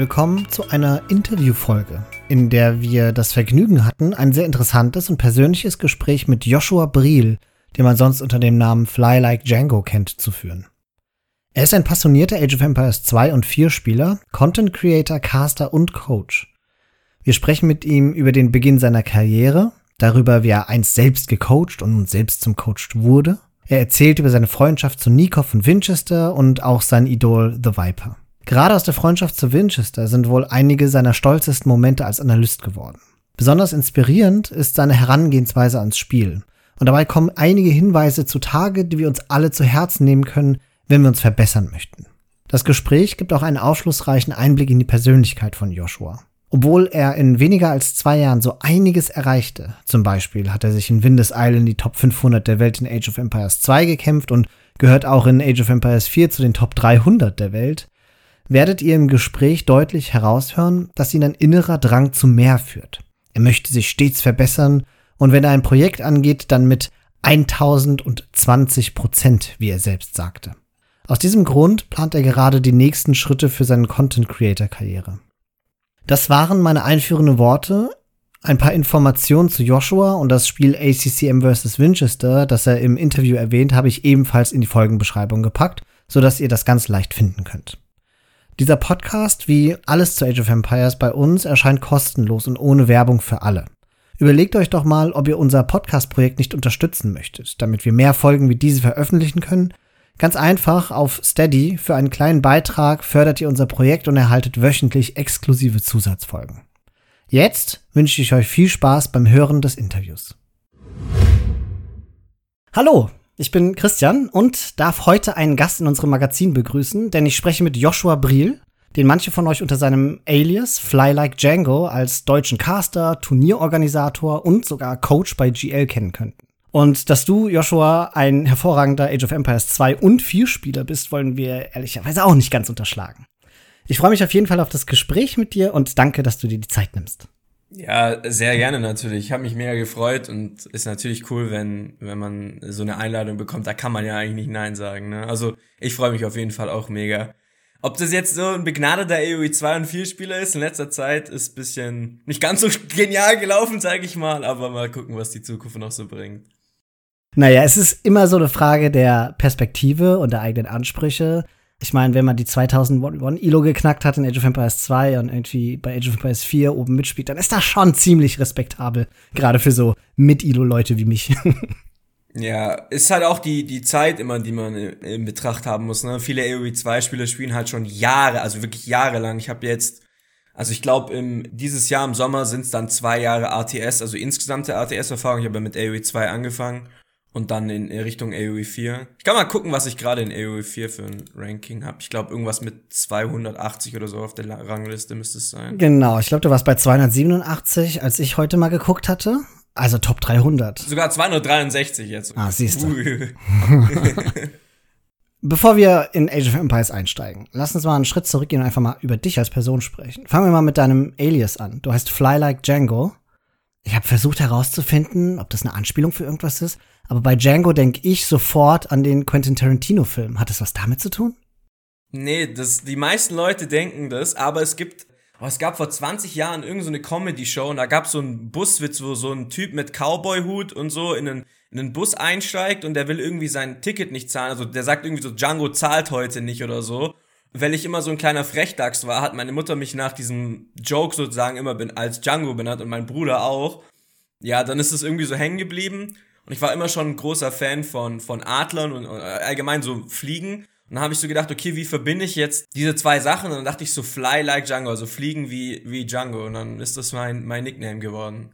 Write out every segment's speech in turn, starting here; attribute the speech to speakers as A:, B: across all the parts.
A: willkommen zu einer Interviewfolge, in der wir das Vergnügen hatten, ein sehr interessantes und persönliches Gespräch mit Joshua Briel, den man sonst unter dem Namen Fly Like Django kennt, zu führen. Er ist ein passionierter Age of Empires 2 und 4 Spieler, Content Creator, Caster und Coach. Wir sprechen mit ihm über den Beginn seiner Karriere, darüber, wie er einst selbst gecoacht und selbst zum Coach wurde. Er erzählt über seine Freundschaft zu Nikov und Winchester und auch sein Idol The Viper. Gerade aus der Freundschaft zu Winchester sind wohl einige seiner stolzesten Momente als Analyst geworden. Besonders inspirierend ist seine Herangehensweise ans Spiel. Und dabei kommen einige Hinweise zutage, die wir uns alle zu Herzen nehmen können, wenn wir uns verbessern möchten. Das Gespräch gibt auch einen aufschlussreichen Einblick in die Persönlichkeit von Joshua. Obwohl er in weniger als zwei Jahren so einiges erreichte, zum Beispiel hat er sich in Windes Isle in die Top 500 der Welt in Age of Empires 2 gekämpft und gehört auch in Age of Empires 4 zu den Top 300 der Welt, werdet ihr im Gespräch deutlich heraushören, dass ihn ein innerer Drang zu mehr führt. Er möchte sich stets verbessern und wenn er ein Projekt angeht, dann mit 1020 Prozent, wie er selbst sagte. Aus diesem Grund plant er gerade die nächsten Schritte für seine Content Creator Karriere. Das waren meine einführenden Worte. Ein paar Informationen zu Joshua und das Spiel ACCM vs. Winchester, das er im Interview erwähnt, habe ich ebenfalls in die Folgenbeschreibung gepackt, sodass ihr das ganz leicht finden könnt. Dieser Podcast, wie alles zu Age of Empires bei uns, erscheint kostenlos und ohne Werbung für alle. Überlegt euch doch mal, ob ihr unser Podcast-Projekt nicht unterstützen möchtet, damit wir mehr Folgen wie diese veröffentlichen können. Ganz einfach auf Steady für einen kleinen Beitrag fördert ihr unser Projekt und erhaltet wöchentlich exklusive Zusatzfolgen. Jetzt wünsche ich euch viel Spaß beim Hören des Interviews. Hallo, ich bin Christian und darf heute einen Gast in unserem Magazin begrüßen, denn ich spreche mit Joshua Briel, den manche von euch unter seinem Alias Fly Like Django als deutschen Caster, Turnierorganisator und sogar Coach bei GL kennen könnten. Und dass du, Joshua, ein hervorragender Age of Empires 2 und 4 Spieler bist, wollen wir ehrlicherweise auch nicht ganz unterschlagen. Ich freue mich auf jeden Fall auf das Gespräch mit dir und danke, dass du dir die Zeit nimmst.
B: Ja, sehr gerne natürlich. Ich habe mich mega gefreut und ist natürlich cool, wenn, wenn man so eine Einladung bekommt. Da kann man ja eigentlich nicht Nein sagen. Ne? Also ich freue mich auf jeden Fall auch mega. Ob das jetzt so ein begnadeter AOE 2 und 4 Spieler ist in letzter Zeit, ist bisschen nicht ganz so genial gelaufen, sage ich mal, aber mal gucken, was die Zukunft noch so bringt.
A: Naja, es ist immer so eine Frage der Perspektive und der eigenen Ansprüche. Ich meine, wenn man die 2001 Elo geknackt hat in Age of Empires 2 und irgendwie bei Age of Empires 4 oben mitspielt, dann ist das schon ziemlich respektabel. Gerade für so Mit-Elo-Leute wie mich.
B: Ja, ist halt auch die, die Zeit immer, die man in Betracht haben muss. Ne? Viele AoE 2 Spieler spielen halt schon Jahre, also wirklich jahrelang. Ich habe jetzt, also ich glaube, dieses Jahr im Sommer sind es dann zwei Jahre RTS, also insgesamte RTS-Erfahrung. Ich habe ja mit AoE 2 angefangen und dann in Richtung AoE 4. Ich kann mal gucken, was ich gerade in AoE 4 für ein Ranking habe. Ich glaube, irgendwas mit 280 oder so auf der Rangliste müsste es sein.
A: Genau, ich glaube, du warst bei 287, als ich heute mal geguckt hatte. Also Top 300.
B: Sogar 263 jetzt.
A: Ah, siehst du. Bevor wir in Age of Empires einsteigen, lass uns mal einen Schritt zurückgehen und einfach mal über dich als Person sprechen. Fangen wir mal mit deinem Alias an. Du heißt Fly Like Django. Ich habe versucht herauszufinden, ob das eine Anspielung für irgendwas ist, aber bei Django denke ich sofort an den Quentin Tarantino-Film. Hat das was damit zu tun?
B: Nee, das, die meisten Leute denken das, aber es gibt, oh, es gab vor 20 Jahren irgendeine so Comedy-Show und da gab es so einen Buswitz, wo so ein Typ mit Cowboy-Hut und so in einen, in einen Bus einsteigt und der will irgendwie sein Ticket nicht zahlen. Also der sagt irgendwie so, Django zahlt heute nicht oder so. Weil ich immer so ein kleiner Frechdachs war, hat meine Mutter mich nach diesem Joke sozusagen immer bin, als Django benannt und mein Bruder auch. Ja, dann ist es irgendwie so hängen geblieben. Und ich war immer schon ein großer Fan von, von Adlern und, und allgemein so Fliegen. Und dann habe ich so gedacht, okay, wie verbinde ich jetzt diese zwei Sachen? Und dann dachte ich so, fly like Django, also fliegen wie, wie Django. Und dann ist das mein, mein Nickname geworden.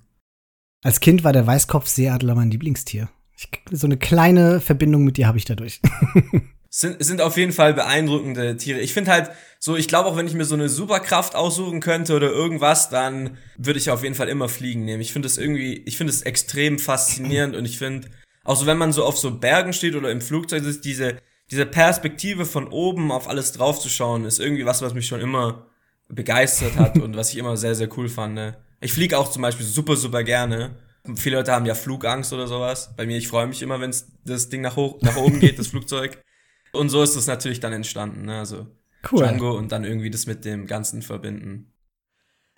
A: Als Kind war der Weißkopfseeadler mein Lieblingstier. Ich, so eine kleine Verbindung mit dir habe ich dadurch.
B: sind, sind auf jeden Fall beeindruckende Tiere. Ich finde halt so, ich glaube auch, wenn ich mir so eine Superkraft aussuchen könnte oder irgendwas, dann würde ich auf jeden Fall immer fliegen nehmen. Ich finde es irgendwie, ich finde es extrem faszinierend und ich finde, auch so wenn man so auf so Bergen steht oder im Flugzeug ist, diese, diese Perspektive von oben auf alles draufzuschauen, ist irgendwie was, was mich schon immer begeistert hat und was ich immer sehr, sehr cool fand. Ne? Ich fliege auch zum Beispiel super, super gerne. Viele Leute haben ja Flugangst oder sowas. Bei mir, ich freue mich immer, wenn das Ding nach, hoch, nach oben geht, das Flugzeug. Und so ist es natürlich dann entstanden. Ne? Also cool. Django und dann irgendwie das mit dem Ganzen verbinden.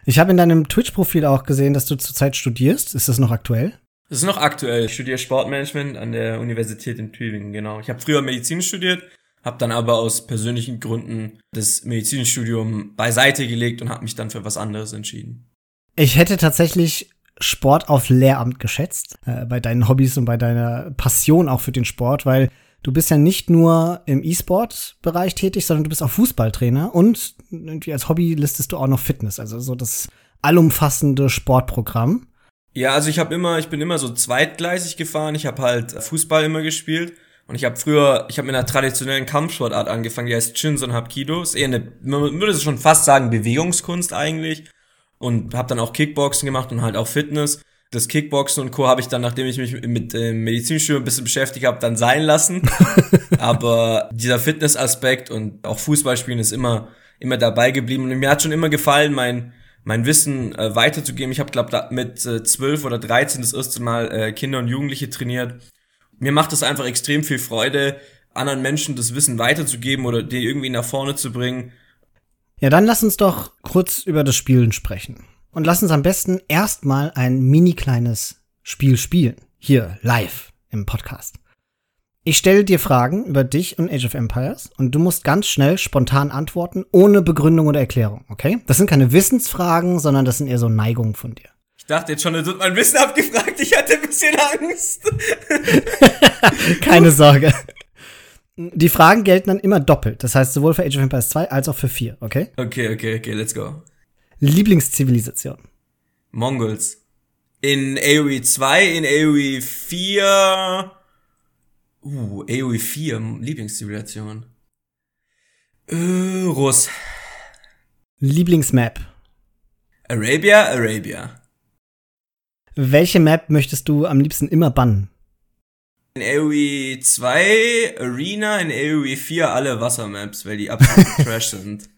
A: Ich habe in deinem Twitch-Profil auch gesehen, dass du zurzeit studierst. Ist das noch aktuell?
B: Das ist noch aktuell. Ich studiere Sportmanagement an der Universität in Tübingen, genau. Ich habe früher Medizin studiert, habe dann aber aus persönlichen Gründen das Medizinstudium beiseite gelegt und habe mich dann für was anderes entschieden.
A: Ich hätte tatsächlich Sport auf Lehramt geschätzt, äh, bei deinen Hobbys und bei deiner Passion auch für den Sport, weil du bist ja nicht nur im E-Sport-Bereich tätig, sondern du bist auch Fußballtrainer und irgendwie als Hobby listest du auch noch Fitness, also so das allumfassende Sportprogramm.
B: Ja, also ich habe immer, ich bin immer so zweitgleisig gefahren. Ich habe halt Fußball immer gespielt und ich habe früher, ich habe mit einer traditionellen Kampfsportart angefangen, die heißt Shinson Hapkido. Ist eher eine, man würde schon fast sagen Bewegungskunst eigentlich und habe dann auch Kickboxen gemacht und halt auch Fitness. Das Kickboxen und Co. habe ich dann, nachdem ich mich mit dem äh, Medizinstudium ein bisschen beschäftigt habe, dann sein lassen. Aber dieser Fitnessaspekt und auch Fußballspielen ist immer, immer dabei geblieben. Und mir hat schon immer gefallen, mein, mein Wissen äh, weiterzugeben. Ich habe, glaube mit äh, 12 oder 13 das erste Mal äh, Kinder und Jugendliche trainiert. Mir macht es einfach extrem viel Freude, anderen Menschen das Wissen weiterzugeben oder die irgendwie nach vorne zu bringen.
A: Ja, dann lass uns doch kurz über das Spielen sprechen. Und lass uns am besten erstmal ein mini kleines Spiel spielen. Hier, live im Podcast. Ich stelle dir Fragen über dich und Age of Empires und du musst ganz schnell spontan antworten, ohne Begründung oder Erklärung, okay? Das sind keine Wissensfragen, sondern das sind eher so Neigungen von dir.
B: Ich dachte jetzt schon, du wird mein Wissen abgefragt. Ich hatte ein bisschen Angst.
A: keine Sorge. Die Fragen gelten dann immer doppelt. Das heißt, sowohl für Age of Empires 2 als auch für 4, okay?
B: Okay, okay, okay, let's go.
A: Lieblingszivilisation?
B: Mongols. In AoE 2, in AoE 4. Uh, AoE 4, Lieblingszivilisation. Äh, Russ.
A: Lieblingsmap?
B: Arabia, Arabia.
A: Welche Map möchtest du am liebsten immer bannen?
B: In AoE 2 Arena, in AoE 4 alle Wassermaps, weil die absolut Trash sind.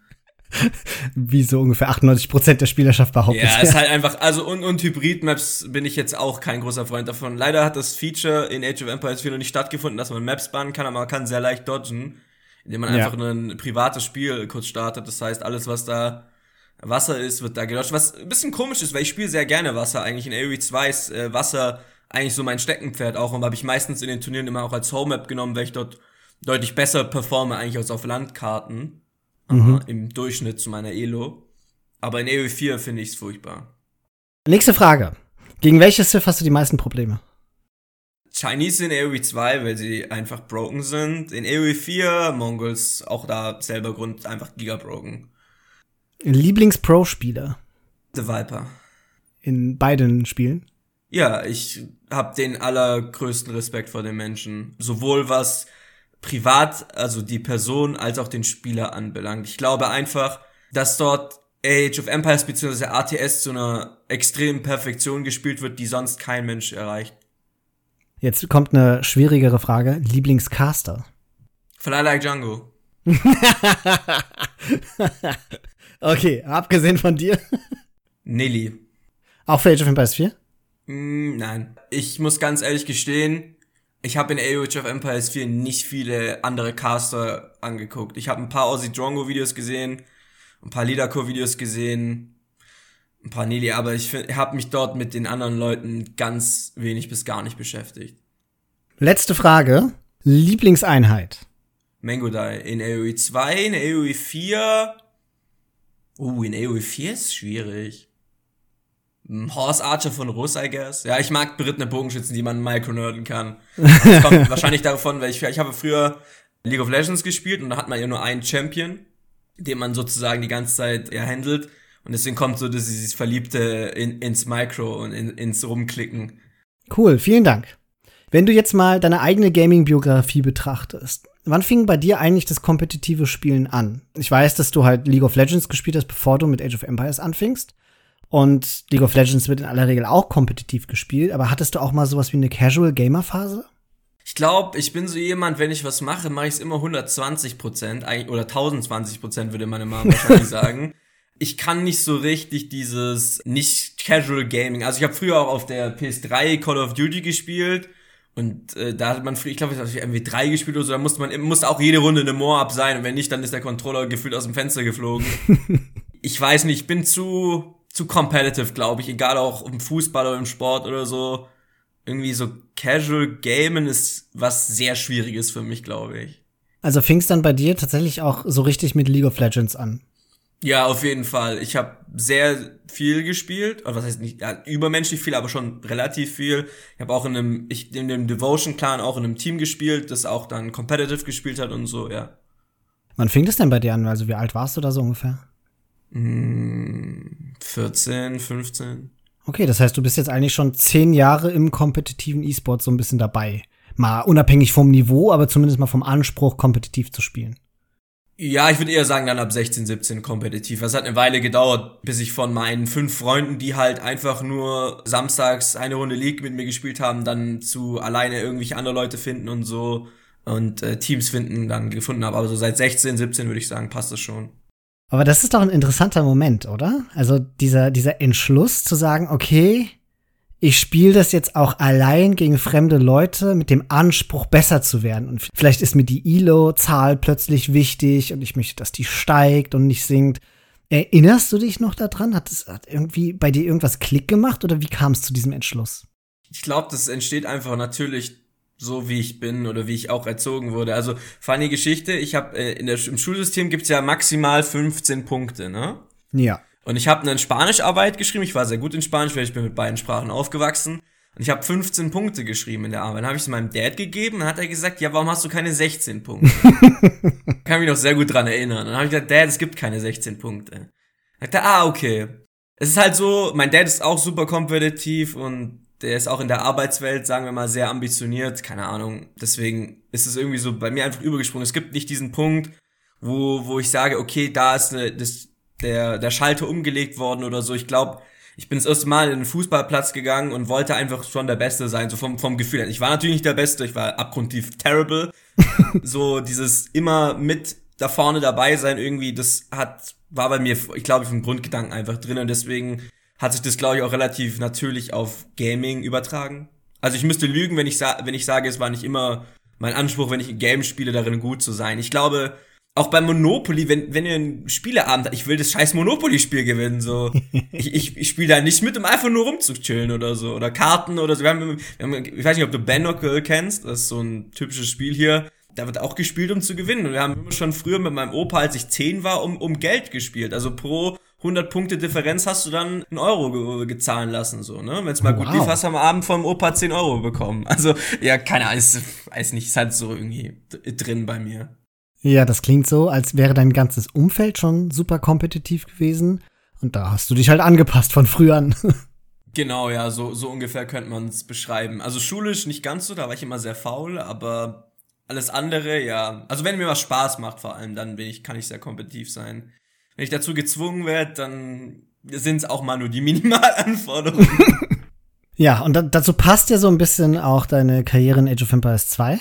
A: Wie so ungefähr 98% der Spielerschaft behauptet.
B: Ja, ist halt einfach, also und, und Hybrid-Maps bin ich jetzt auch kein großer Freund davon. Leider hat das Feature in Age of Empires 4 noch nicht stattgefunden, dass man Maps bannen kann, aber man kann sehr leicht dodgen, indem man ja. einfach ein privates Spiel kurz startet. Das heißt, alles, was da Wasser ist, wird da gedodged. Was ein bisschen komisch ist, weil ich spiele sehr gerne Wasser. Eigentlich in AoE 2 ist äh, Wasser eigentlich so mein Steckenpferd auch und habe ich meistens in den Turnieren immer auch als Home-Map genommen, weil ich dort deutlich besser performe eigentlich als auf Landkarten mhm. im Durchschnitt zu meiner Elo. Aber in AoE4 finde ich es furchtbar.
A: Nächste Frage. Gegen welches Sith hast du die meisten Probleme?
B: Chinese in AoE 2, weil sie einfach broken sind. In AoE 4 Mongols, auch da selber Grund, einfach gigabroken.
A: Lieblings-Pro-Spieler?
B: The Viper.
A: In beiden Spielen?
B: Ja, ich habe den allergrößten Respekt vor den Menschen. Sowohl was privat, also die Person, als auch den Spieler anbelangt. Ich glaube einfach, dass dort Age of Empires bzw. ATS zu einer extremen Perfektion gespielt wird, die sonst kein Mensch erreicht.
A: Jetzt kommt eine schwierigere Frage. Lieblingscaster?
B: Fly Like Django.
A: okay, abgesehen von dir.
B: Nilly.
A: Auch für Age of Empires 4?
B: Mm, nein. Ich muss ganz ehrlich gestehen, ich habe in Age of Empires 4 nicht viele andere Caster angeguckt. Ich habe ein paar Ozzy Drongo Videos gesehen, ein paar Lidako Videos gesehen, ein paar Nili, aber ich habe mich dort mit den anderen Leuten ganz wenig bis gar nicht beschäftigt.
A: Letzte Frage. Lieblingseinheit?
B: Mangodai. In AoE 2, in AoE 4. Uh, in AoE 4 ist schwierig. Horse Archer von Russ, I guess. Ja, ich mag berittene Bogenschützen, die man micronerden kann. Das kommt wahrscheinlich davon, weil ich, ich habe früher League of Legends gespielt und da hat man ja nur einen Champion, den man sozusagen die ganze Zeit ja handelt. Und deswegen kommt so dieses Verliebte in, ins Micro und in, ins Rumklicken.
A: Cool, vielen Dank. Wenn du jetzt mal deine eigene Gaming-Biografie betrachtest, wann fing bei dir eigentlich das kompetitive Spielen an? Ich weiß, dass du halt League of Legends gespielt hast, bevor du mit Age of Empires anfingst. Und League of Legends wird in aller Regel auch kompetitiv gespielt, aber hattest du auch mal sowas wie eine Casual Gamer Phase?
B: Ich glaube, ich bin so jemand, wenn ich was mache, mache ich es immer 120 Prozent oder 1020 Prozent, würde meine Mama wahrscheinlich sagen. Ich kann nicht so richtig dieses nicht Casual Gaming. Also ich habe früher auch auf der PS3 Call of Duty gespielt Und äh, da hat man, ich glaube, ich habe MW3 gespielt oder so, da musste man musste auch jede Runde eine Moor-Up sein und wenn nicht, dann ist der Controller gefühlt aus dem Fenster geflogen. ich weiß nicht, ich bin zu, zu competitive, glaube ich, egal auch im Fußball oder im Sport oder so. Irgendwie so Casual Gamen ist was sehr Schwieriges für mich, glaube ich.
A: Also fing es dann bei dir tatsächlich auch so richtig mit League of Legends an?
B: Ja, auf jeden Fall. Ich habe sehr viel gespielt, oder was heißt nicht ja, übermenschlich viel, aber schon relativ viel. Ich habe auch in einem ich in dem Devotion Clan auch in einem Team gespielt, das auch dann competitive gespielt hat und so, ja.
A: Wann fing das denn bei dir an? Also wie alt warst du da so ungefähr?
B: 14, hm, 15.
A: Okay, das heißt, du bist jetzt eigentlich schon zehn Jahre im kompetitiven E-Sport so ein bisschen dabei. Mal unabhängig vom Niveau, aber zumindest mal vom Anspruch, kompetitiv zu spielen.
B: Ja, ich würde eher sagen, dann ab 16, 17 kompetitiv. Es hat eine Weile gedauert, bis ich von meinen fünf Freunden, die halt einfach nur samstags eine Runde League mit mir gespielt haben, dann zu alleine irgendwelche andere Leute finden und so und äh, Teams finden dann gefunden habe. Aber so seit 16, 17 würde ich sagen, passt das schon.
A: Aber das ist doch ein interessanter Moment, oder? Also dieser, dieser Entschluss zu sagen, okay, ich spiele das jetzt auch allein gegen fremde Leute mit dem Anspruch, besser zu werden. Und vielleicht ist mir die Elo-Zahl plötzlich wichtig und ich möchte, dass die steigt und nicht sinkt. Erinnerst du dich noch daran? Hat es hat irgendwie bei dir irgendwas Klick gemacht oder wie kam es zu diesem Entschluss?
B: Ich glaube, das entsteht einfach natürlich so, wie ich bin oder wie ich auch erzogen wurde. Also, funny Geschichte, ich habe äh, in der, im Schulsystem gibt's ja maximal 15 Punkte, ne?
A: Ja.
B: Und ich habe eine Spanischarbeit geschrieben. Ich war sehr gut in Spanisch, weil ich bin mit beiden Sprachen aufgewachsen. Und ich habe 15 Punkte geschrieben in der Arbeit. Dann habe ich es meinem Dad gegeben und hat er gesagt, ja, warum hast du keine 16 Punkte? Kann mich noch sehr gut dran erinnern. Dann habe ich gesagt, Dad, es gibt keine 16 Punkte. Dann sagt er, ah, okay. Es ist halt so, mein Dad ist auch super kompetitiv und der ist auch in der Arbeitswelt, sagen wir mal, sehr ambitioniert. Keine Ahnung. Deswegen ist es irgendwie so bei mir einfach übergesprungen. Es gibt nicht diesen Punkt, wo, wo ich sage, okay, da ist eine, das, der, der Schalter umgelegt worden oder so. Ich glaube, ich bin das erste Mal in den Fußballplatz gegangen und wollte einfach schon der Beste sein, so vom, vom Gefühl her. Ich war natürlich nicht der Beste, ich war abgrundtief terrible. so dieses immer mit da vorne dabei sein irgendwie, das hat, war bei mir, ich glaube, vom Grundgedanken einfach drin und deswegen hat sich das, glaube ich, auch relativ natürlich auf Gaming übertragen. Also ich müsste lügen, wenn ich, wenn ich sage, es war nicht immer mein Anspruch, wenn ich ein Game spiele, darin gut zu sein. Ich glaube, auch beim Monopoly, wenn, wenn ihr einen Spieleabend habt, ich will das scheiß Monopoly-Spiel gewinnen, so. ich ich, ich spiele da nicht mit, um einfach nur rumzuchillen oder so. Oder Karten oder so. Wir haben, wir haben, ich weiß nicht, ob du Banocle kennst, das ist so ein typisches Spiel hier. Da wird auch gespielt, um zu gewinnen. Und wir haben immer schon früher mit meinem Opa, als ich 10 war, um, um Geld gespielt. Also pro 100 Punkte Differenz hast du dann einen Euro ge gezahlen lassen, so, ne? Wenn es mal wow. gut lief, hast du am Abend vom Opa 10 Euro bekommen. Also, ja, keine Ahnung, weiß nicht, ist halt so irgendwie drin bei mir.
A: Ja, das klingt so, als wäre dein ganzes Umfeld schon super kompetitiv gewesen. Und da hast du dich halt angepasst von früh an.
B: genau, ja, so, so ungefähr könnte man es beschreiben. Also schulisch nicht ganz so, da war ich immer sehr faul, aber alles andere, ja. Also wenn mir was Spaß macht vor allem, dann bin ich, kann ich sehr kompetitiv sein. Wenn ich dazu gezwungen werde, dann sind es auch mal nur die Minimalanforderungen.
A: ja, und da, dazu passt ja so ein bisschen auch deine Karriere in Age of Empires 2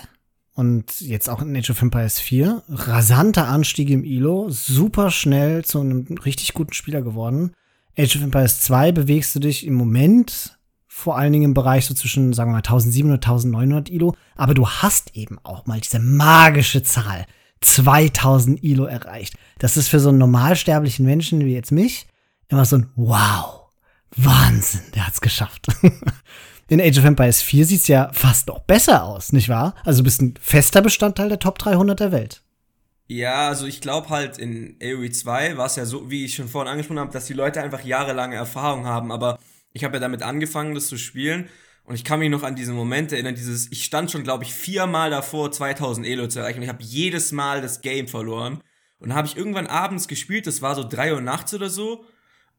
A: und jetzt auch in Age of Empires 4. Rasanter Anstieg im Elo, super schnell zu einem richtig guten Spieler geworden. Age of Empires 2 bewegst du dich im Moment vor allen Dingen im Bereich so zwischen, sagen wir mal, 1700, 1900 Elo. Aber du hast eben auch mal diese magische Zahl 2000 Elo erreicht. Das ist für so einen normalsterblichen Menschen wie jetzt mich immer so ein Wow, Wahnsinn, der hat's geschafft. In Age of Empires 4 sieht's ja fast noch besser aus, nicht wahr? Also du bist ein fester Bestandteil der Top 300 der Welt.
B: Ja, also ich glaube halt in AoE 2 war es ja so, wie ich schon vorhin angesprochen habe, dass die Leute einfach jahrelange Erfahrung haben, aber ich habe ja damit angefangen, das zu spielen und ich kann mich noch an diesen Moment erinnern, dieses, ich stand schon, glaube ich, viermal davor, 2000 Elo zu erreichen und ich habe jedes Mal das Game verloren und dann habe ich irgendwann abends gespielt, das war so drei Uhr nachts oder so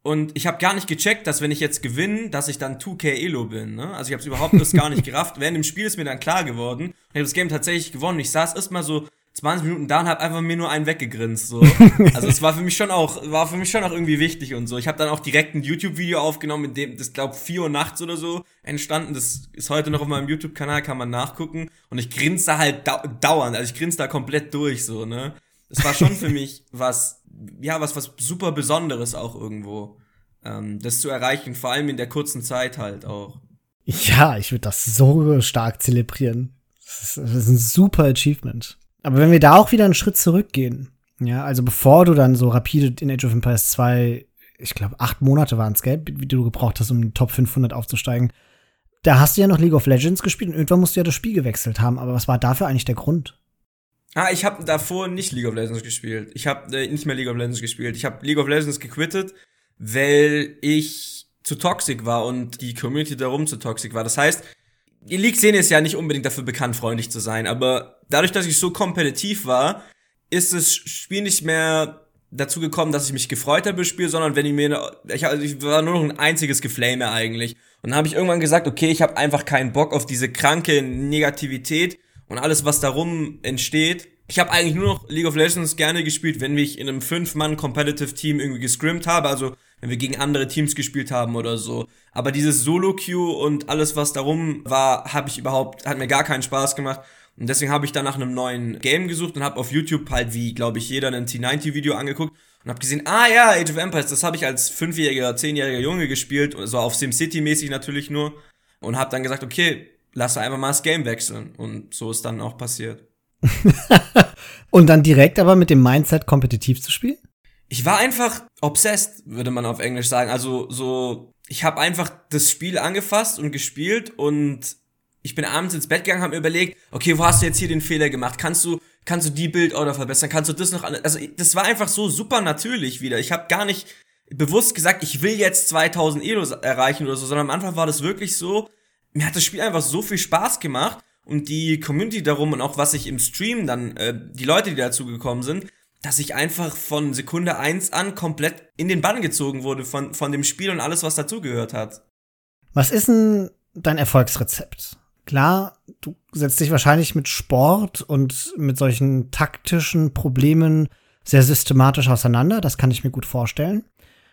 B: und ich habe gar nicht gecheckt, dass wenn ich jetzt gewinne, dass ich dann 2K Elo bin. Ne? Also ich habe überhaupt das gar nicht gerafft. Während dem Spiel ist mir dann klar geworden. Ich habe das Game tatsächlich gewonnen. Ich saß erstmal so 20 Minuten da und habe einfach mir nur einen weggegrinst. So. Also es war für mich schon auch, war für mich schon auch irgendwie wichtig und so. Ich habe dann auch direkt ein YouTube-Video aufgenommen, in dem das glaube 4 Uhr nachts oder so entstanden. Das ist heute noch auf meinem YouTube-Kanal, kann man nachgucken. Und ich grinse da halt dau dauernd. Also ich grinse da komplett durch so, ne? Das war schon für mich was ja, was, was super Besonderes auch irgendwo, ähm, das zu erreichen, vor allem in der kurzen Zeit halt auch.
A: Ja, ich würde das so stark zelebrieren. Das ist, das ist ein super Achievement. Aber wenn wir da auch wieder einen Schritt zurückgehen, ja, also bevor du dann so rapide in Age of Empires 2, ich glaube, acht Monate waren es, gell, wie du gebraucht hast, um in die Top 500 aufzusteigen, da hast du ja noch League of Legends gespielt und irgendwann musst du ja das Spiel gewechselt haben. Aber was war dafür eigentlich der Grund?
B: Ah, ich habe davor nicht League of Legends gespielt. Ich habe äh, nicht mehr League of Legends gespielt. Ich habe League of Legends gequittet, weil ich zu toxisch war und die Community darum zu toxisch war. Das heißt, die League-Szene ist ja nicht unbedingt dafür bekannt, freundlich zu sein, aber dadurch, dass ich so kompetitiv war, ist das Spiel nicht mehr dazu gekommen, dass ich mich gefreut habe, Spiel, sondern wenn ich mir, ich, also ich war nur noch ein einziges Geflame eigentlich. Und dann habe ich irgendwann gesagt, okay, ich habe einfach keinen Bock auf diese kranke Negativität und alles, was darum entsteht. Ich habe eigentlich nur noch League of Legends gerne gespielt, wenn ich in einem Fünf-Mann-Competitive-Team irgendwie gescrimmt habe, also wenn wir gegen andere Teams gespielt haben oder so. Aber dieses Solo-Queue und alles, was darum war, habe ich überhaupt, hat mir gar keinen Spaß gemacht. Und deswegen habe ich dann nach einem neuen Game gesucht und habe auf YouTube halt, wie glaube ich jeder, ein T90-Video angeguckt und habe gesehen, ah ja, Age of Empires, das habe ich als fünfjähriger, zehnjähriger Junge gespielt, so auf SimCity-mäßig natürlich nur. Und habe dann gesagt, okay, lass einfach mal das Game wechseln. Und so ist dann auch passiert.
A: und dann direkt aber mit dem Mindset kompetitiv zu spielen?
B: Ich war einfach obsessed, würde man auf Englisch sagen. Also so, ich habe einfach das Spiel angefasst und gespielt und ich bin abends ins Bett gegangen, habe mir überlegt, okay, wo hast du jetzt hier den Fehler gemacht? Kannst du, kannst du die Bildorder verbessern? Kannst du das noch? Also das war einfach so super natürlich wieder. Ich habe gar nicht bewusst gesagt, ich will jetzt 2000 Elos erreichen oder so, sondern am Anfang war das wirklich so. Mir hat das Spiel einfach so viel Spaß gemacht und die Community darum und auch was ich im Stream dann, äh, die Leute, die dazu gekommen sind, dass ich einfach von Sekunde eins an komplett in den Bann gezogen wurde von, von dem Spiel und alles, was dazugehört hat.
A: Was ist denn dein Erfolgsrezept? Klar, du setzt dich wahrscheinlich mit Sport und mit solchen taktischen Problemen sehr systematisch auseinander, das kann ich mir gut vorstellen.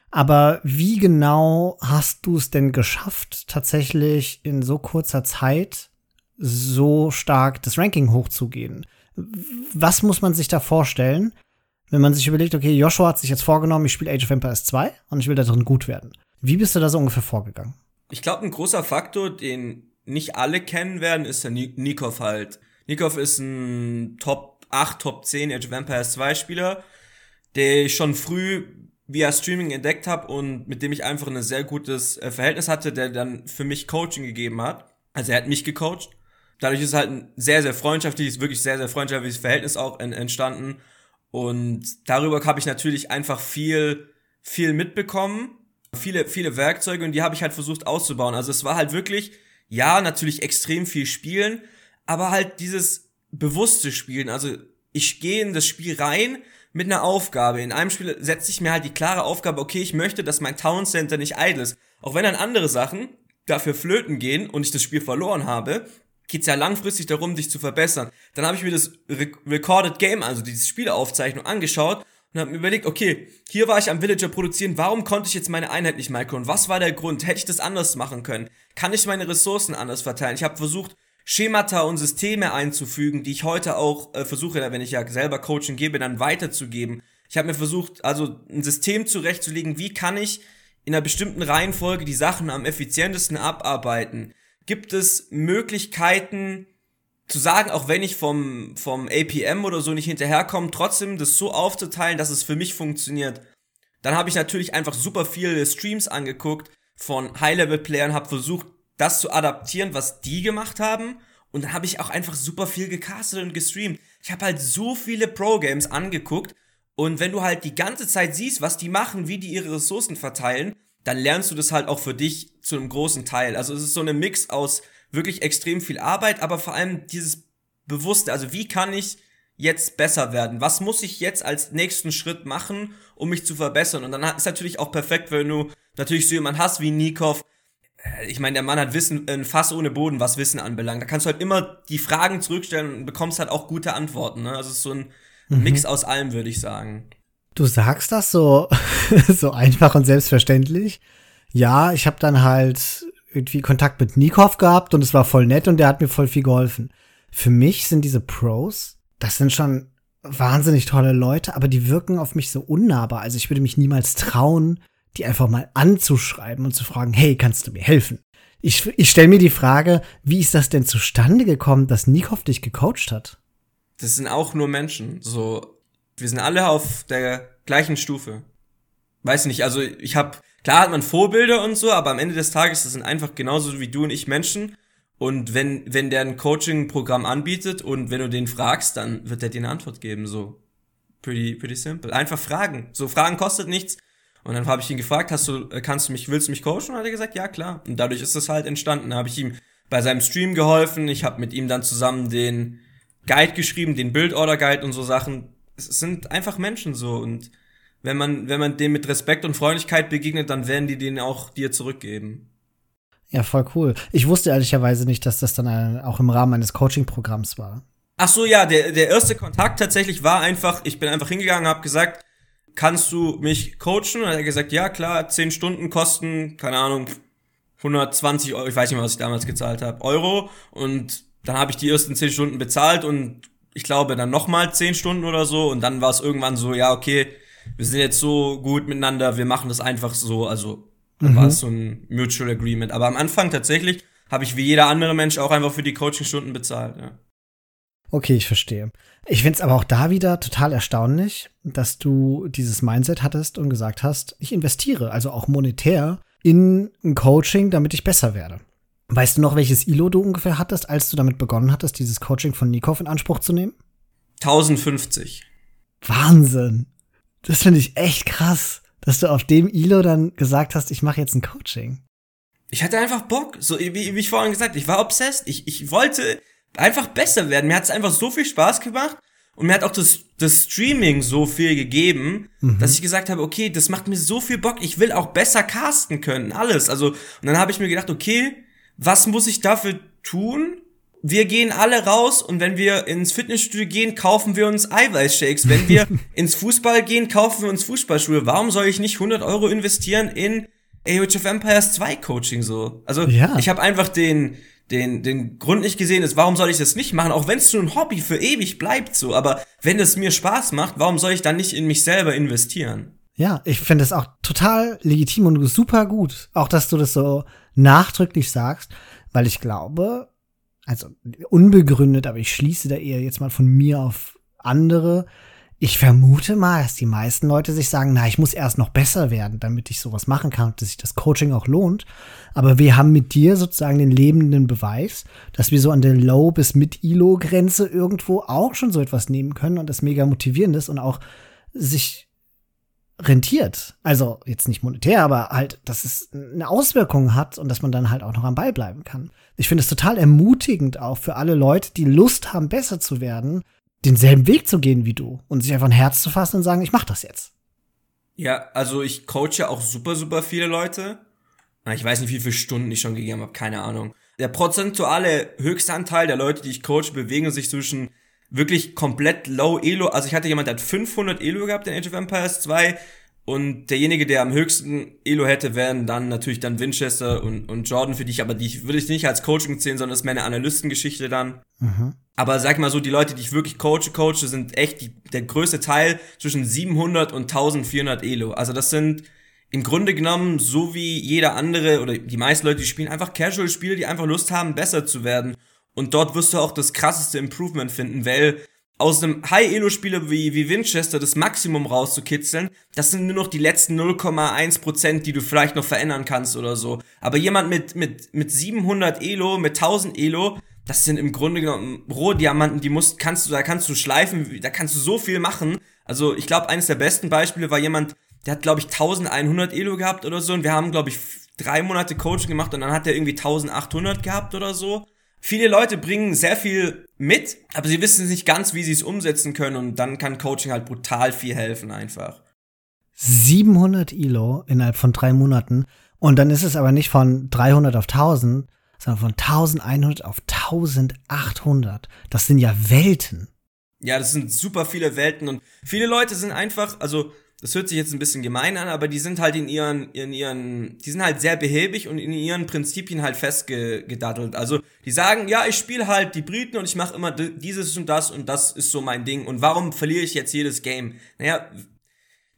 A: Aber wie genau hast du es denn geschafft, tatsächlich in so kurzer Zeit so stark das Ranking hochzugehen? Was muss man sich da vorstellen, wenn man sich überlegt, okay, Joshua hat sich jetzt vorgenommen, ich spiele Age of Empires 2 und ich will da drin gut werden. Wie bist du da so ungefähr vorgegangen?
B: Ich glaube, ein großer Faktor, den nicht alle kennen werden, ist der Nikov halt. Nikov ist ein Top 8, Top 10 Age of Empires 2 Spieler, der ich schon früh via Streaming entdeckt habe und mit dem ich einfach ein sehr gutes äh, Verhältnis hatte, der dann für mich Coaching gegeben hat. Also er hat mich gecoacht. Dadurch ist halt ein sehr, sehr freundschaftliches, wirklich sehr, sehr freundschaftliches Verhältnis auch entstanden. Und darüber habe ich natürlich einfach viel, viel mitbekommen. Viele, viele Werkzeuge und die habe ich halt versucht auszubauen. Also es war halt wirklich, ja, natürlich extrem viel spielen, aber halt dieses bewusste Spielen. Also ich gehe in das Spiel rein mit einer Aufgabe. In einem Spiel setze ich mir halt die klare Aufgabe, okay, ich möchte, dass mein Town Center nicht idle ist. Auch wenn dann andere Sachen dafür flöten gehen und ich das Spiel verloren habe, geht's ja langfristig darum, dich zu verbessern. Dann habe ich mir das Re Recorded Game, also diese Spielaufzeichnung angeschaut und habe mir überlegt, okay, hier war ich am Villager produzieren, warum konnte ich jetzt meine Einheit nicht micro und was war der Grund? Hätte ich das anders machen können? Kann ich meine Ressourcen anders verteilen? Ich habe versucht, Schemata und Systeme einzufügen, die ich heute auch äh, versuche, wenn ich ja selber Coaching gebe, dann weiterzugeben. Ich habe mir versucht, also ein System zurechtzulegen, wie kann ich in einer bestimmten Reihenfolge die Sachen am effizientesten abarbeiten? Gibt es Möglichkeiten, zu sagen, auch wenn ich vom, vom APM oder so nicht hinterherkomme, trotzdem das so aufzuteilen, dass es für mich funktioniert. Dann habe ich natürlich einfach super viele Streams angeguckt von High-Level-Playern, habe versucht, das zu adaptieren, was die gemacht haben. Und dann habe ich auch einfach super viel gecastet und gestreamt. Ich habe halt so viele Pro-Games angeguckt. Und wenn du halt die ganze Zeit siehst, was die machen, wie die ihre Ressourcen verteilen, dann lernst du das halt auch für dich zu einem großen Teil. Also es ist so eine Mix aus wirklich extrem viel Arbeit, aber vor allem dieses Bewusste, also wie kann ich jetzt besser werden? Was muss ich jetzt als nächsten Schritt machen, um mich zu verbessern? Und dann ist natürlich auch perfekt, wenn du natürlich so jemanden hast wie Nikov. Äh, ich meine, der Mann hat Wissen, ein Fass ohne Boden, was Wissen anbelangt. Da kannst du halt immer die Fragen zurückstellen und bekommst halt auch gute Antworten. Ne? Also es ist so ein mhm. Mix aus allem, würde ich sagen.
A: Du sagst das so, so einfach und selbstverständlich. Ja, ich habe dann halt irgendwie Kontakt mit Nikov gehabt und es war voll nett und der hat mir voll viel geholfen. Für mich sind diese Pros, das sind schon wahnsinnig tolle Leute, aber die wirken auf mich so unnahbar. Also ich würde mich niemals trauen, die einfach mal anzuschreiben und zu fragen, hey, kannst du mir helfen? Ich, ich stelle mir die Frage, wie ist das denn zustande gekommen, dass Nikov dich gecoacht hat?
B: Das sind auch nur Menschen. So, wir sind alle auf der gleichen Stufe. Weiß nicht, also ich habe, klar hat man Vorbilder und so, aber am Ende des Tages, das sind einfach genauso wie du und ich Menschen. Und wenn, wenn der ein Coaching-Programm anbietet und wenn du den fragst, dann wird er dir eine Antwort geben, so. Pretty, pretty simple. Einfach fragen. So, Fragen kostet nichts. Und dann habe ich ihn gefragt, hast du, äh, kannst du mich, willst du mich coachen? Und hat er gesagt, ja klar. Und dadurch ist es halt entstanden. Da habe ich ihm bei seinem Stream geholfen. Ich habe mit ihm dann zusammen den Guide geschrieben, den Build-Order Guide und so Sachen. Es sind einfach Menschen so und wenn man, wenn man dem mit Respekt und Freundlichkeit begegnet, dann werden die den auch dir zurückgeben.
A: Ja, voll cool. Ich wusste ehrlicherweise nicht, dass das dann auch im Rahmen eines Coaching-Programms war.
B: Ach so, ja, der, der erste Kontakt tatsächlich war einfach, ich bin einfach hingegangen, habe gesagt, kannst du mich coachen? Und er hat gesagt, ja klar, 10 Stunden kosten, keine Ahnung, 120 Euro, ich weiß nicht mehr, was ich damals gezahlt habe, Euro. Und dann habe ich die ersten 10 Stunden bezahlt und ich glaube dann nochmal 10 Stunden oder so. Und dann war es irgendwann so, ja, okay, wir sind jetzt so gut miteinander, wir machen das einfach so. Also mhm. war es so ein Mutual Agreement. Aber am Anfang tatsächlich habe ich wie jeder andere Mensch auch einfach für die Coaching-Stunden bezahlt, ja.
A: Okay, ich verstehe. Ich finde es aber auch da wieder total erstaunlich, dass du dieses Mindset hattest und gesagt hast, ich investiere, also auch monetär, in ein Coaching, damit ich besser werde. Weißt du noch, welches ILO du ungefähr hattest, als du damit begonnen hattest, dieses Coaching von Nikov in Anspruch zu nehmen?
B: 1050.
A: Wahnsinn. Das finde ich echt krass, dass du auf dem ILO dann gesagt hast, ich mache jetzt ein Coaching.
B: Ich hatte einfach Bock, so wie, wie ich vorhin gesagt, ich war obsessed. Ich, ich wollte einfach besser werden. Mir hat es einfach so viel Spaß gemacht und mir hat auch das, das Streaming so viel gegeben, mhm. dass ich gesagt habe, okay, das macht mir so viel Bock. Ich will auch besser casten können, alles. Also und dann habe ich mir gedacht, okay, was muss ich dafür tun? Wir gehen alle raus und wenn wir ins Fitnessstudio gehen, kaufen wir uns Eiweißshakes. Wenn wir ins Fußball gehen, kaufen wir uns Fußballschuhe. Warum soll ich nicht 100 Euro investieren in Age of Empires 2 Coaching so? Also ja. ich habe einfach den den, den Grund nicht gesehen ist, warum soll ich das nicht machen, auch wenn es nur ein Hobby für ewig bleibt so, aber wenn es mir Spaß macht, warum soll ich dann nicht in mich selber investieren?
A: Ja, ich finde es auch total legitim und super gut, auch dass du das so nachdrücklich sagst, weil ich glaube, also unbegründet, aber ich schließe da eher jetzt mal von mir auf andere, ich vermute mal, dass die meisten Leute sich sagen, na, ich muss erst noch besser werden, damit ich sowas machen kann dass sich das Coaching auch lohnt. Aber wir haben mit dir sozusagen den lebenden Beweis, dass wir so an der Low- bis Mid-Elo-Grenze irgendwo auch schon so etwas nehmen können und das mega motivierend ist und auch sich rentiert. Also jetzt nicht monetär, aber halt, dass es eine Auswirkung hat und dass man dann halt auch noch am Ball bleiben kann. Ich finde es total ermutigend auch für alle Leute, die Lust haben, besser zu werden, denselben Weg zu gehen wie du und sich einfach ein Herz zu fassen und sagen, ich mach das jetzt.
B: Ja, also ich coache auch super, super viele Leute. Ich weiß nicht, wie viele Stunden ich schon gegeben habe, keine Ahnung. Der prozentuale Höchstanteil der Leute, die ich coache, bewegen sich zwischen wirklich komplett low Elo. Also ich hatte jemand, der hat 500 Elo gehabt in Age of Empires 2 und derjenige, der am höchsten Elo hätte, wären dann natürlich dann Winchester und, und Jordan, für dich, aber die würde ich nicht als Coaching zählen, sondern das ist meine Analystengeschichte dann. Mhm. Aber sag mal so, die Leute, die ich wirklich coache, coache, sind echt die, der größte Teil zwischen 700 und 1400 Elo. Also das sind im Grunde genommen so wie jeder andere oder die meisten Leute, die spielen einfach Casual-Spiele, die einfach Lust haben, besser zu werden. Und dort wirst du auch das krasseste Improvement finden, weil aus einem High-Elo-Spieler wie, wie Winchester das Maximum rauszukitzeln, das sind nur noch die letzten 0,1%, die du vielleicht noch verändern kannst oder so. Aber jemand mit, mit, mit 700 Elo, mit 1000 Elo, das sind im Grunde genommen Rohdiamanten, die musst, kannst du, da kannst du schleifen, da kannst du so viel machen. Also ich glaube, eines der besten Beispiele war jemand, der hat, glaube ich, 1100 Elo gehabt oder so und wir haben, glaube ich, drei Monate Coaching gemacht und dann hat er irgendwie 1800 gehabt oder so. Viele Leute bringen sehr viel mit, aber sie wissen nicht ganz, wie sie es umsetzen können und dann kann Coaching halt brutal viel helfen einfach.
A: 700 Elo innerhalb von drei Monaten und dann ist es aber nicht von 300 auf 1000, sondern von 1100 auf 1800. Das sind ja Welten.
B: Ja, das sind super viele Welten und viele Leute sind einfach, also das hört sich jetzt ein bisschen gemein an, aber die sind halt in ihren, in ihren, die sind halt sehr behäbig und in ihren Prinzipien halt festgedattelt. Also die sagen, ja, ich spiele halt die Briten und ich mache immer dieses und das und das ist so mein Ding. Und warum verliere ich jetzt jedes Game? Naja,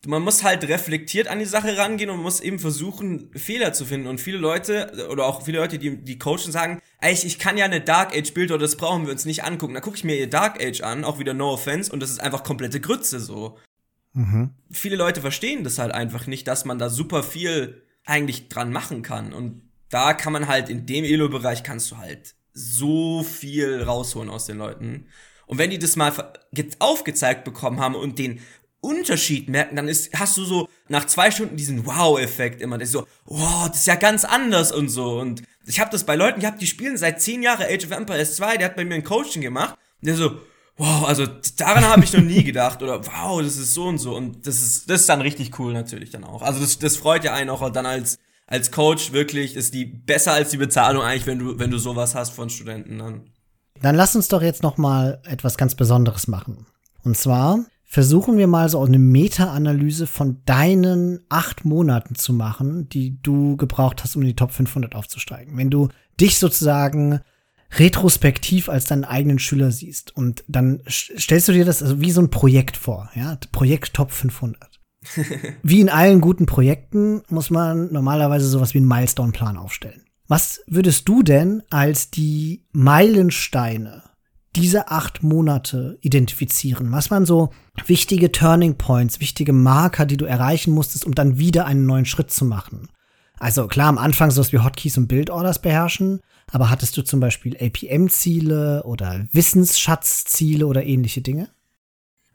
B: man muss halt reflektiert an die Sache rangehen und muss eben versuchen, Fehler zu finden. Und viele Leute, oder auch viele Leute, die, die coachen, sagen, ey, ich, ich kann ja eine Dark Age Bild oder das brauchen wir uns nicht angucken. Da gucke ich mir ihr Dark Age an, auch wieder No Offense, und das ist einfach komplette Grütze so. Mhm. Viele Leute verstehen das halt einfach nicht, dass man da super viel eigentlich dran machen kann. Und da kann man halt in dem Elo-Bereich kannst du halt so viel rausholen aus den Leuten. Und wenn die das mal aufgezeigt bekommen haben und den Unterschied merken, dann ist, hast du so nach zwei Stunden diesen Wow-Effekt immer. Das ist so, wow, das ist ja ganz anders und so. Und ich habe das bei Leuten gehabt, die spielen seit zehn Jahren Age of Empires 2, der hat bei mir ein Coaching gemacht. Der so, wow, also daran habe ich noch nie gedacht. Oder wow, das ist so und so. Und das ist, das ist dann richtig cool natürlich dann auch. Also das, das freut ja einen auch dann als, als Coach wirklich, ist die besser als die Bezahlung eigentlich, wenn du, wenn du sowas hast von Studenten dann.
A: Dann lass uns doch jetzt noch mal etwas ganz Besonderes machen. Und zwar versuchen wir mal so eine Meta-Analyse von deinen acht Monaten zu machen, die du gebraucht hast, um in die Top 500 aufzusteigen. Wenn du dich sozusagen retrospektiv als deinen eigenen Schüler siehst und dann stellst du dir das also wie so ein Projekt vor, ja, Projekt Top 500. wie in allen guten Projekten muss man normalerweise sowas wie einen Milestone-Plan aufstellen. Was würdest du denn als die Meilensteine diese acht Monate identifizieren? Was waren so wichtige Turning Points, wichtige Marker, die du erreichen musstest, um dann wieder einen neuen Schritt zu machen? Also klar, am Anfang sowas wie Hotkeys und Bildorders beherrschen, aber hattest du zum Beispiel APM-Ziele oder Wissensschatz-Ziele oder ähnliche Dinge?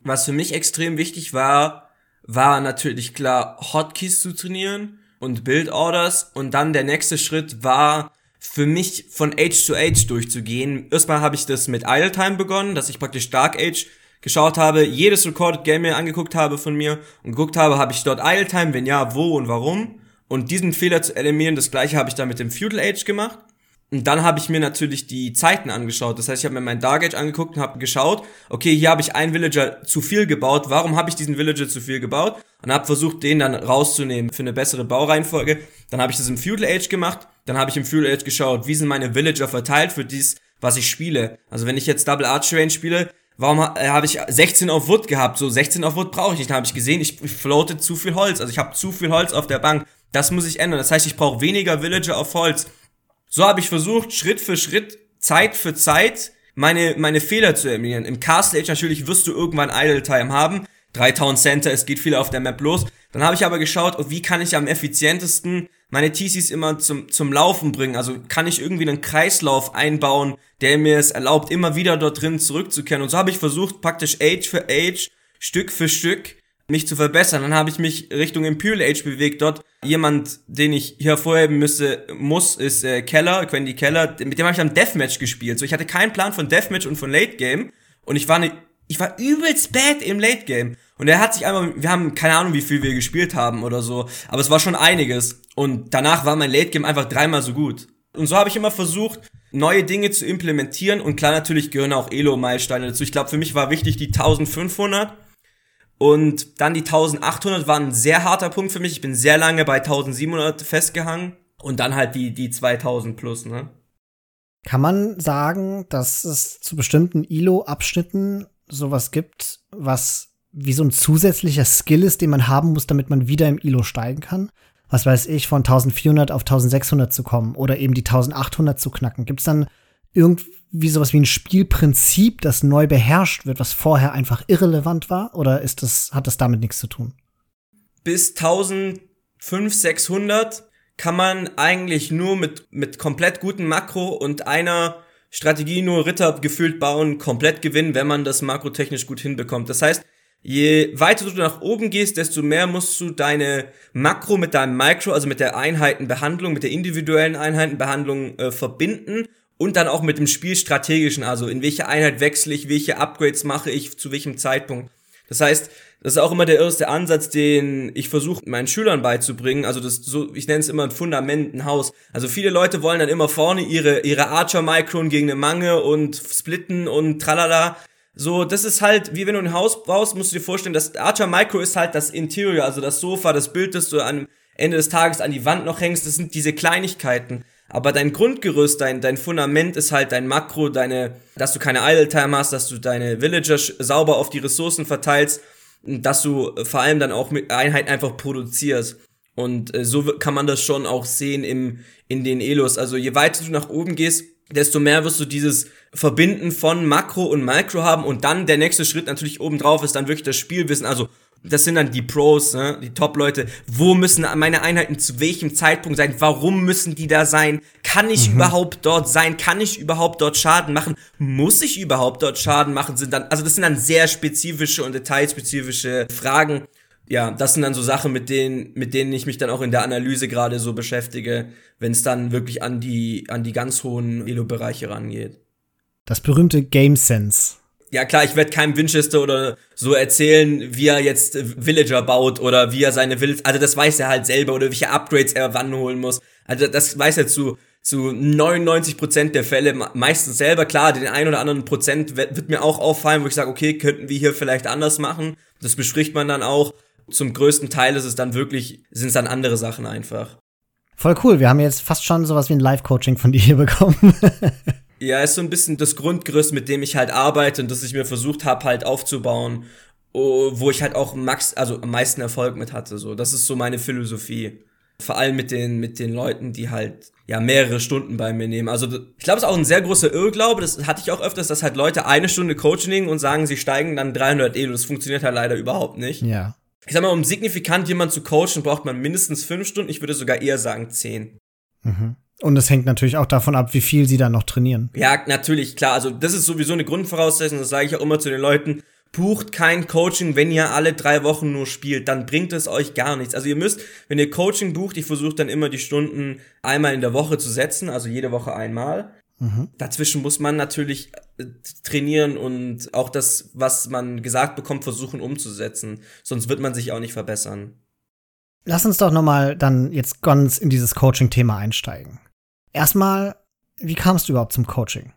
B: Was für mich extrem wichtig war, war natürlich klar, Hotkeys zu trainieren und Bildorders und dann der nächste Schritt war, für mich von Age to Age durchzugehen. Erstmal habe ich das mit Idle Time begonnen, dass ich praktisch Dark Age geschaut habe, jedes Recorded Game mir angeguckt habe von mir und geguckt habe, habe ich dort Idle Time, wenn ja, wo und warum. Und diesen Fehler zu eliminieren, das gleiche habe ich dann mit dem Feudal Age gemacht. Und dann habe ich mir natürlich die Zeiten angeschaut. Das heißt, ich habe mir mein Dark Age angeguckt und habe geschaut, okay, hier habe ich einen Villager zu viel gebaut. Warum habe ich diesen Villager zu viel gebaut? Und habe versucht, den dann rauszunehmen für eine bessere Baureihenfolge. Dann habe ich das im Feudal Age gemacht. Dann habe ich im Feudal Age geschaut, wie sind meine Villager verteilt für dies, was ich spiele. Also wenn ich jetzt Double Arch Range spiele, warum äh, habe ich 16 auf Wood gehabt? So 16 auf Wood brauche ich nicht. Dann habe ich gesehen, ich, ich floate zu viel Holz. Also ich habe zu viel Holz auf der Bank. Das muss ich ändern. Das heißt, ich brauche weniger Villager auf Holz. So habe ich versucht, Schritt für Schritt, Zeit für Zeit, meine, meine Fehler zu eliminieren. Im Castle Age natürlich wirst du irgendwann Idle Time haben. 3000 Center, es geht viel auf der Map los. Dann habe ich aber geschaut, wie kann ich am effizientesten meine TCs immer zum, zum Laufen bringen. Also kann ich irgendwie einen Kreislauf einbauen, der mir es erlaubt, immer wieder dort drin zurückzukehren. Und so habe ich versucht, praktisch Age für Age, Stück für Stück, mich zu verbessern. Dann habe ich mich Richtung Imperial Age bewegt. Dort jemand, den ich hier hervorheben müsste, muss, ist äh, Keller, Quendy Keller. Mit dem habe ich dann Deathmatch gespielt. So, ich hatte keinen Plan von Deathmatch und von Late Game. Und ich war ne, ich war übelst bad im Late Game. Und er hat sich einmal, wir haben keine Ahnung, wie viel wir gespielt haben oder so, aber es war schon einiges. Und danach war mein Late Game einfach dreimal so gut. Und so habe ich immer versucht, neue Dinge zu implementieren. Und klar, natürlich gehören auch Elo-Meilensteine dazu. Ich glaube, für mich war wichtig die 1500. Und dann die 1800 war ein sehr harter Punkt für mich. Ich bin sehr lange bei 1700 festgehangen. Und dann halt die, die 2000 plus, ne?
A: Kann man sagen, dass es zu bestimmten ILO-Abschnitten sowas gibt, was wie so ein zusätzlicher Skill ist, den man haben muss, damit man wieder im ILO steigen kann. Was weiß ich, von 1400 auf 1600 zu kommen oder eben die 1800 zu knacken. Gibt es dann irgendwie sowas wie ein Spielprinzip, das neu beherrscht wird, was vorher einfach irrelevant war? Oder ist das, hat das damit nichts zu tun?
B: Bis 1500, 600 kann man eigentlich nur mit, mit komplett guten Makro und einer Strategie nur Ritter gefühlt bauen, komplett gewinnen, wenn man das makrotechnisch gut hinbekommt. Das heißt, je weiter du nach oben gehst, desto mehr musst du deine Makro mit deinem Micro, also mit der Einheitenbehandlung, mit der individuellen Einheitenbehandlung äh, verbinden und dann auch mit dem Spielstrategischen, also in welche Einheit wechsle ich, welche Upgrades mache ich, zu welchem Zeitpunkt. Das heißt, das ist auch immer der erste Ansatz, den ich versuche meinen Schülern beizubringen. Also das so, ich nenne es immer ein Fundament, ein Haus. Also viele Leute wollen dann immer vorne ihre ihre Archer Micron gegen eine Mange und splitten und tralala. So, das ist halt, wie wenn du ein Haus baust, musst du dir vorstellen, das Archer Micro ist halt das Interior, also das Sofa, das Bild, das du am Ende des Tages an die Wand noch hängst, das sind diese Kleinigkeiten. Aber dein Grundgerüst, dein, dein Fundament ist halt dein Makro, deine, dass du keine Idle Time hast, dass du deine Villager sauber auf die Ressourcen verteilst. dass du vor allem dann auch mit Einheiten einfach produzierst. Und äh, so kann man das schon auch sehen im, in den Elos. Also je weiter du nach oben gehst, desto mehr wirst du dieses Verbinden von Makro und Micro haben und dann der nächste Schritt natürlich obendrauf ist dann wirklich das Spielwissen. Also das sind dann die Pros, ne? die Top-Leute. Wo müssen meine Einheiten zu welchem Zeitpunkt sein? Warum müssen die da sein? Kann ich mhm. überhaupt dort sein? Kann ich überhaupt dort Schaden machen? Muss ich überhaupt dort Schaden machen? Sind dann, also das sind dann sehr spezifische und detailspezifische Fragen. Ja, das sind dann so Sachen, mit denen, mit denen ich mich dann auch in der Analyse gerade so beschäftige, wenn es dann wirklich an die, an die ganz hohen Elo-Bereiche rangeht.
A: Das berühmte Game Sense
B: ja klar, ich werde keinem Winchester oder so erzählen, wie er jetzt Villager baut oder wie er seine Will, also das weiß er halt selber oder welche Upgrades er wann holen muss. Also das weiß er zu zu 99 Prozent der Fälle meistens selber. Klar, den ein oder anderen Prozent wird, wird mir auch auffallen, wo ich sage, okay, könnten wir hier vielleicht anders machen. Das bespricht man dann auch. Zum größten Teil ist es dann wirklich, sind es dann andere Sachen einfach.
A: Voll cool. Wir haben jetzt fast schon sowas wie ein Live-Coaching von dir hier bekommen.
B: Ja, ist so ein bisschen das Grundgerüst, mit dem ich halt arbeite und das ich mir versucht habe halt aufzubauen, wo ich halt auch max, also am meisten Erfolg mit hatte. So, das ist so meine Philosophie. Vor allem mit den mit den Leuten, die halt ja mehrere Stunden bei mir nehmen. Also ich glaube, es ist auch ein sehr großer Irrglaube. Das hatte ich auch öfters, dass halt Leute eine Stunde Coaching und sagen, sie steigen dann 300 Elo. Das funktioniert halt leider überhaupt nicht.
A: Ja.
B: Ich sag mal, um signifikant jemanden zu coachen, braucht man mindestens fünf Stunden. Ich würde sogar eher sagen zehn.
A: Mhm. Und es hängt natürlich auch davon ab, wie viel sie dann noch trainieren.
B: Ja, natürlich, klar. Also das ist sowieso eine Grundvoraussetzung, das sage ich auch immer zu den Leuten. Bucht kein Coaching, wenn ihr alle drei Wochen nur spielt, dann bringt es euch gar nichts. Also ihr müsst, wenn ihr Coaching bucht, ich versuche dann immer die Stunden einmal in der Woche zu setzen, also jede Woche einmal. Mhm. Dazwischen muss man natürlich äh, trainieren und auch das, was man gesagt bekommt, versuchen umzusetzen. Sonst wird man sich auch nicht verbessern.
A: Lass uns doch noch mal dann jetzt ganz in dieses Coaching-Thema einsteigen. Erstmal, wie kamst du überhaupt zum Coaching?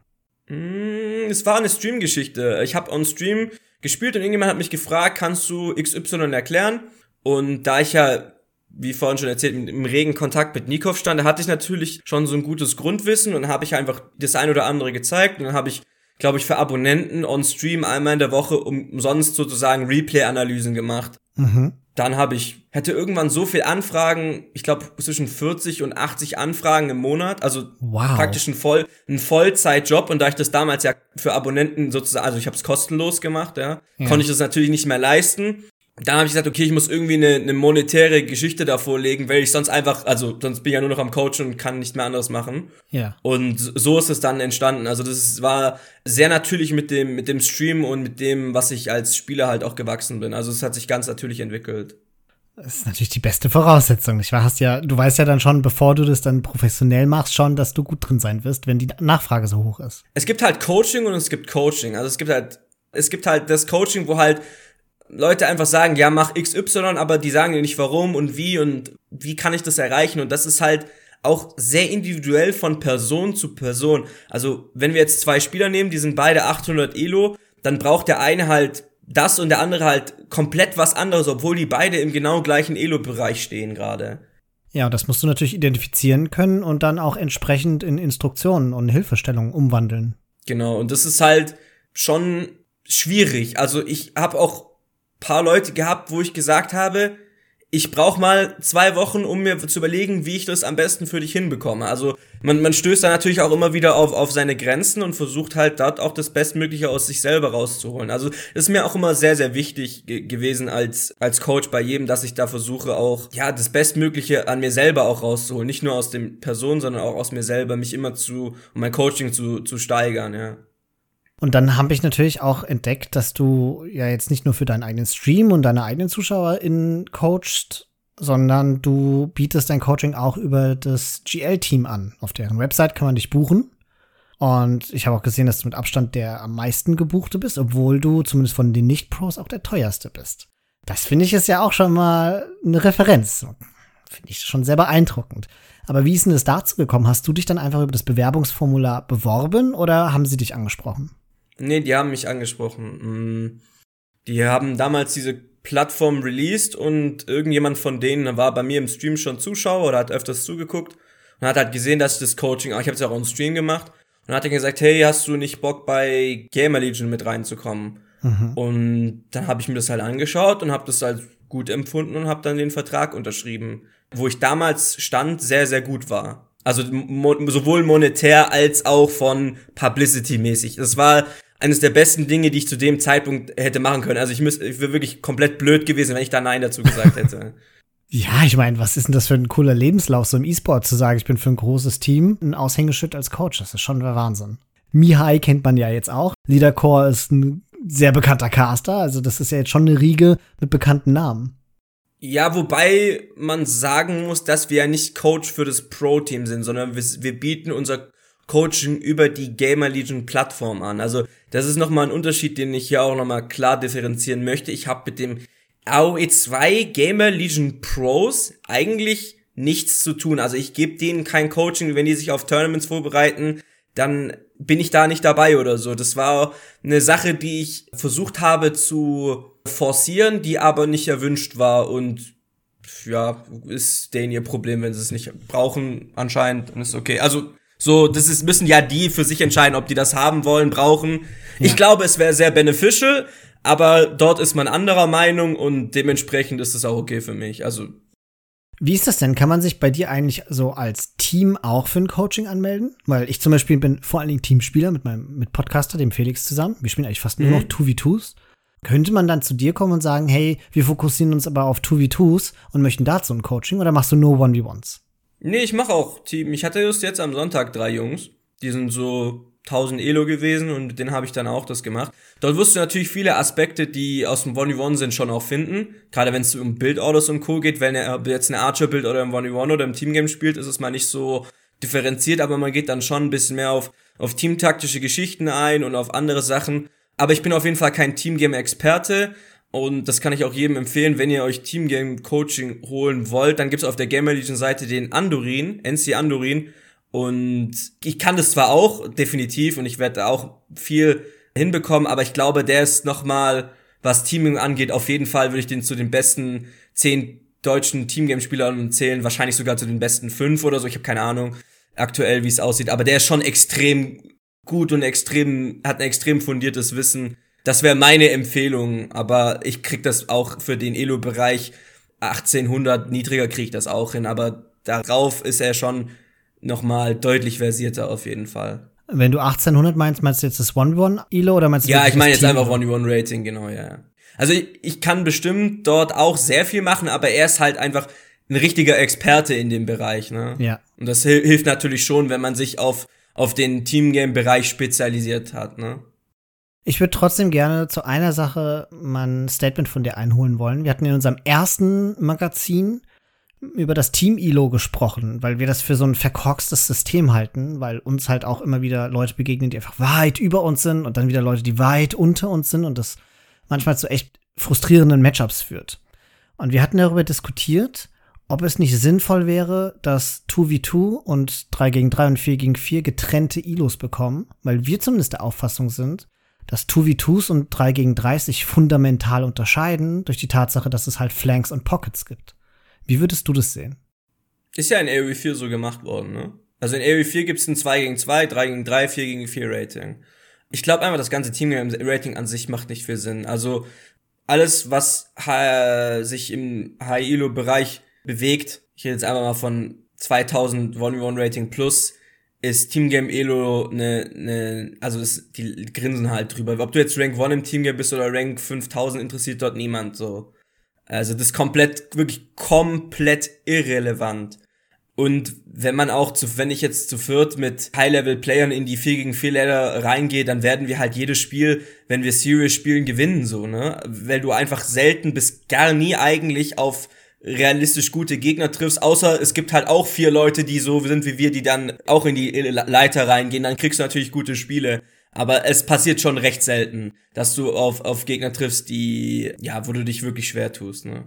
B: Mm, es war eine Stream-Geschichte. Ich habe on Stream gespielt und irgendjemand hat mich gefragt, kannst du XY erklären? Und da ich ja, wie vorhin schon erzählt, im regen Kontakt mit Nikov stand, da hatte ich natürlich schon so ein gutes Grundwissen und habe ich einfach das ein oder andere gezeigt und dann habe ich glaube ich, für Abonnenten on Stream einmal in der Woche umsonst sozusagen Replay-Analysen gemacht. Mhm. Dann habe ich, hätte irgendwann so viel Anfragen, ich glaube zwischen 40 und 80 Anfragen im Monat, also wow. praktisch ein, Voll, ein Vollzeitjob. Und da ich das damals ja für Abonnenten sozusagen, also ich habe es kostenlos gemacht, ja, ja, konnte ich das natürlich nicht mehr leisten dann habe ich gesagt, okay, ich muss irgendwie eine, eine monetäre Geschichte da vorlegen, weil ich sonst einfach, also sonst bin ich ja nur noch am Coach und kann nicht mehr anderes machen.
A: Ja.
B: Und so ist es dann entstanden. Also das war sehr natürlich mit dem mit dem Stream und mit dem, was ich als Spieler halt auch gewachsen bin. Also es hat sich ganz natürlich entwickelt.
A: Das ist natürlich die beste Voraussetzung. Ich hast ja, du weißt ja dann schon, bevor du das dann professionell machst, schon, dass du gut drin sein wirst, wenn die Nachfrage so hoch ist.
B: Es gibt halt Coaching und es gibt Coaching. Also es gibt halt, es gibt halt das Coaching, wo halt Leute einfach sagen, ja, mach XY, aber die sagen dir nicht warum und wie und wie kann ich das erreichen und das ist halt auch sehr individuell von Person zu Person. Also, wenn wir jetzt zwei Spieler nehmen, die sind beide 800 Elo, dann braucht der eine halt das und der andere halt komplett was anderes, obwohl die beide im genau gleichen Elo-Bereich stehen gerade.
A: Ja, das musst du natürlich identifizieren können und dann auch entsprechend in Instruktionen und Hilfestellungen umwandeln.
B: Genau, und das ist halt schon schwierig. Also ich habe auch paar Leute gehabt, wo ich gesagt habe, ich brauche mal zwei Wochen, um mir zu überlegen, wie ich das am besten für dich hinbekomme. Also man, man stößt da natürlich auch immer wieder auf, auf seine Grenzen und versucht halt dort auch das Bestmögliche aus sich selber rauszuholen. Also ist mir auch immer sehr, sehr wichtig ge gewesen als, als Coach bei jedem, dass ich da versuche auch, ja, das Bestmögliche an mir selber auch rauszuholen. Nicht nur aus den Personen, sondern auch aus mir selber, mich immer zu, um mein Coaching zu, zu steigern, ja.
A: Und dann habe ich natürlich auch entdeckt, dass du ja jetzt nicht nur für deinen eigenen Stream und deine eigenen ZuschauerInnen coachst, sondern du bietest dein Coaching auch über das GL-Team an. Auf deren Website kann man dich buchen. Und ich habe auch gesehen, dass du mit Abstand der am meisten gebuchte bist, obwohl du zumindest von den Nicht-Pros auch der teuerste bist. Das finde ich ist ja auch schon mal eine Referenz. Finde ich schon sehr beeindruckend. Aber wie ist denn das dazu gekommen? Hast du dich dann einfach über das Bewerbungsformular beworben oder haben sie dich angesprochen?
B: Nee, die haben mich angesprochen. Mm, die haben damals diese Plattform released und irgendjemand von denen war bei mir im Stream schon Zuschauer oder hat öfters zugeguckt und hat halt gesehen, dass ich das Coaching, ich habe es ja auch im Stream gemacht und hat dann gesagt, hey, hast du nicht Bock bei Gamer Legion mit reinzukommen? Mhm. Und dann habe ich mir das halt angeschaut und habe das als gut empfunden und habe dann den Vertrag unterschrieben, wo ich damals stand, sehr, sehr gut war. Also mo sowohl monetär als auch von Publicity-mäßig. Das war eines der besten Dinge, die ich zu dem Zeitpunkt hätte machen können. Also ich, ich wäre wirklich komplett blöd gewesen, wenn ich da Nein dazu gesagt hätte.
A: Ja, ich meine, was ist denn das für ein cooler Lebenslauf, so im E-Sport zu sagen, ich bin für ein großes Team ein Aushängeschild als Coach. Das ist schon der Wahnsinn. Mihai kennt man ja jetzt auch. Leadercore ist ein sehr bekannter Caster, also das ist ja jetzt schon eine Riege mit bekannten Namen.
B: Ja, wobei man sagen muss, dass wir ja nicht Coach für das Pro-Team sind, sondern wir, wir bieten unser Coaching über die Gamer Legion Plattform an. Also das ist nochmal ein Unterschied, den ich hier auch nochmal klar differenzieren möchte. Ich habe mit dem AOE2 Gamer Legion Pros eigentlich nichts zu tun. Also ich gebe denen kein Coaching, wenn die sich auf Tournaments vorbereiten, dann bin ich da nicht dabei oder so. Das war eine Sache, die ich versucht habe zu forcieren, die aber nicht erwünscht war und ja, ist denen ihr Problem, wenn sie es nicht brauchen, anscheinend, dann ist okay. Also so, das ist, müssen ja die für sich entscheiden, ob die das haben wollen, brauchen. Ja. Ich glaube, es wäre sehr beneficial, aber dort ist man anderer Meinung und dementsprechend ist es auch okay für mich. Also.
A: Wie ist das denn? Kann man sich bei dir eigentlich so als Team auch für ein Coaching anmelden? Weil ich zum Beispiel bin vor allen Dingen Teamspieler mit meinem mit Podcaster, dem Felix zusammen. Wir spielen eigentlich fast nur mhm. noch 2v2s. Könnte man dann zu dir kommen und sagen, hey, wir fokussieren uns aber auf 2v2s und möchten dazu ein Coaching oder machst du nur 1v1s?
B: Nee, ich mache auch Team. Ich hatte just jetzt am Sonntag drei Jungs. Die sind so 1000 Elo gewesen und mit denen habe ich dann auch das gemacht. Dort wirst du natürlich viele Aspekte, die aus dem 1v1 sind, schon auch finden. Gerade wenn es um Bildorders und Co. geht, wenn er jetzt eine Archer-Bild oder im 1v1 oder im Teamgame spielt, ist es mal nicht so differenziert, aber man geht dann schon ein bisschen mehr auf, auf teamtaktische Geschichten ein und auf andere Sachen. Aber ich bin auf jeden Fall kein Teamgame-Experte. Und das kann ich auch jedem empfehlen, wenn ihr euch Teamgame Coaching holen wollt, dann gibt's auf der Gamer Legion Seite den Andorin, NC Andorin. Und ich kann das zwar auch, definitiv, und ich werde auch viel hinbekommen, aber ich glaube, der ist nochmal, was Teaming angeht, auf jeden Fall würde ich den zu den besten zehn deutschen Teamgame-Spielern zählen, wahrscheinlich sogar zu den besten fünf oder so, ich habe keine Ahnung aktuell, wie es aussieht, aber der ist schon extrem gut und extrem, hat ein extrem fundiertes Wissen das wäre meine Empfehlung, aber ich krieg das auch für den Elo-Bereich 1800 niedriger krieg ich das auch hin, aber darauf ist er schon nochmal deutlich versierter auf jeden Fall.
A: Wenn du 1800 meinst, meinst du jetzt das 1v1 Elo oder meinst du
B: Ja, ich meine jetzt einfach 1v1 Rating, genau, ja. Also ich, ich kann bestimmt dort auch sehr viel machen, aber er ist halt einfach ein richtiger Experte in dem Bereich, ne?
A: Ja.
B: Und das hilft natürlich schon, wenn man sich auf, auf den Teamgame-Bereich spezialisiert hat, ne?
A: Ich würde trotzdem gerne zu einer Sache mal ein Statement von dir einholen wollen. Wir hatten in unserem ersten Magazin über das Team-ILO gesprochen, weil wir das für so ein verkorkstes System halten, weil uns halt auch immer wieder Leute begegnen, die einfach weit über uns sind und dann wieder Leute, die weit unter uns sind und das manchmal zu echt frustrierenden Matchups führt. Und wir hatten darüber diskutiert, ob es nicht sinnvoll wäre, dass 2v2 und 3 gegen 3 und 4 gegen 4 getrennte ILOs bekommen, weil wir zumindest der Auffassung sind, dass 2v2s und 3 gegen 3 sich fundamental unterscheiden durch die Tatsache, dass es halt Flanks und Pockets gibt. Wie würdest du das sehen?
B: Ist ja in AoE 4 so gemacht worden, ne? Also in AoE 4 gibt es ein 2 gegen 2, 3 gegen 3, 4 gegen 4 Rating. Ich glaube einfach, das ganze Team-Rating an sich macht nicht viel Sinn. Also alles, was sich im High-Elo-Bereich bewegt, ich rede jetzt einfach mal von 2000 1v1 Rating plus, ist Teamgame Elo ne, ne, also das, die grinsen halt drüber. Ob du jetzt Rank 1 im Teamgame bist oder Rank 5000, interessiert dort niemand so. Also das ist komplett, wirklich komplett irrelevant. Und wenn man auch zu, wenn ich jetzt zu viert mit High-Level-Playern in die 4 gegen 4 Ladder reingehe, dann werden wir halt jedes Spiel, wenn wir Serious spielen, gewinnen, so, ne? Weil du einfach selten bis gar nie eigentlich auf realistisch gute Gegner triffst, außer es gibt halt auch vier Leute, die so sind wie wir, die dann auch in die Leiter reingehen, dann kriegst du natürlich gute Spiele. Aber es passiert schon recht selten, dass du auf, auf Gegner triffst, die, ja, wo du dich wirklich schwer tust, ne?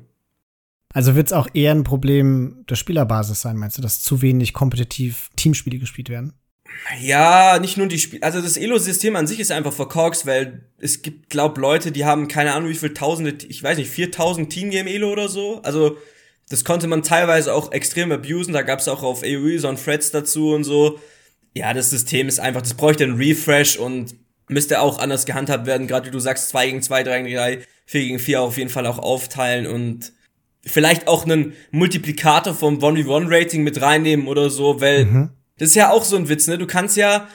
A: Also wird es auch eher ein Problem der Spielerbasis sein, meinst du, dass zu wenig kompetitiv Teamspiele gespielt werden?
B: Ja, nicht nur die Spiele. Also das Elo-System an sich ist einfach verkorkst, weil es gibt, glaub, Leute, die haben keine Ahnung, wie viel Tausende, ich weiß nicht, 4000 Teamgame-Elo oder so. Also das konnte man teilweise auch extrem abusen. Da gab's auch auf AoE so ein Threads dazu und so. Ja, das System ist einfach, das bräuchte einen Refresh und müsste auch anders gehandhabt werden, gerade wie du sagst, 2 gegen 2, 3 gegen 3, 4 gegen 4 auf jeden Fall auch aufteilen und vielleicht auch einen Multiplikator vom 1v1-Rating mit reinnehmen oder so, weil mhm. Das ist ja auch so ein Witz, ne? Du kannst ja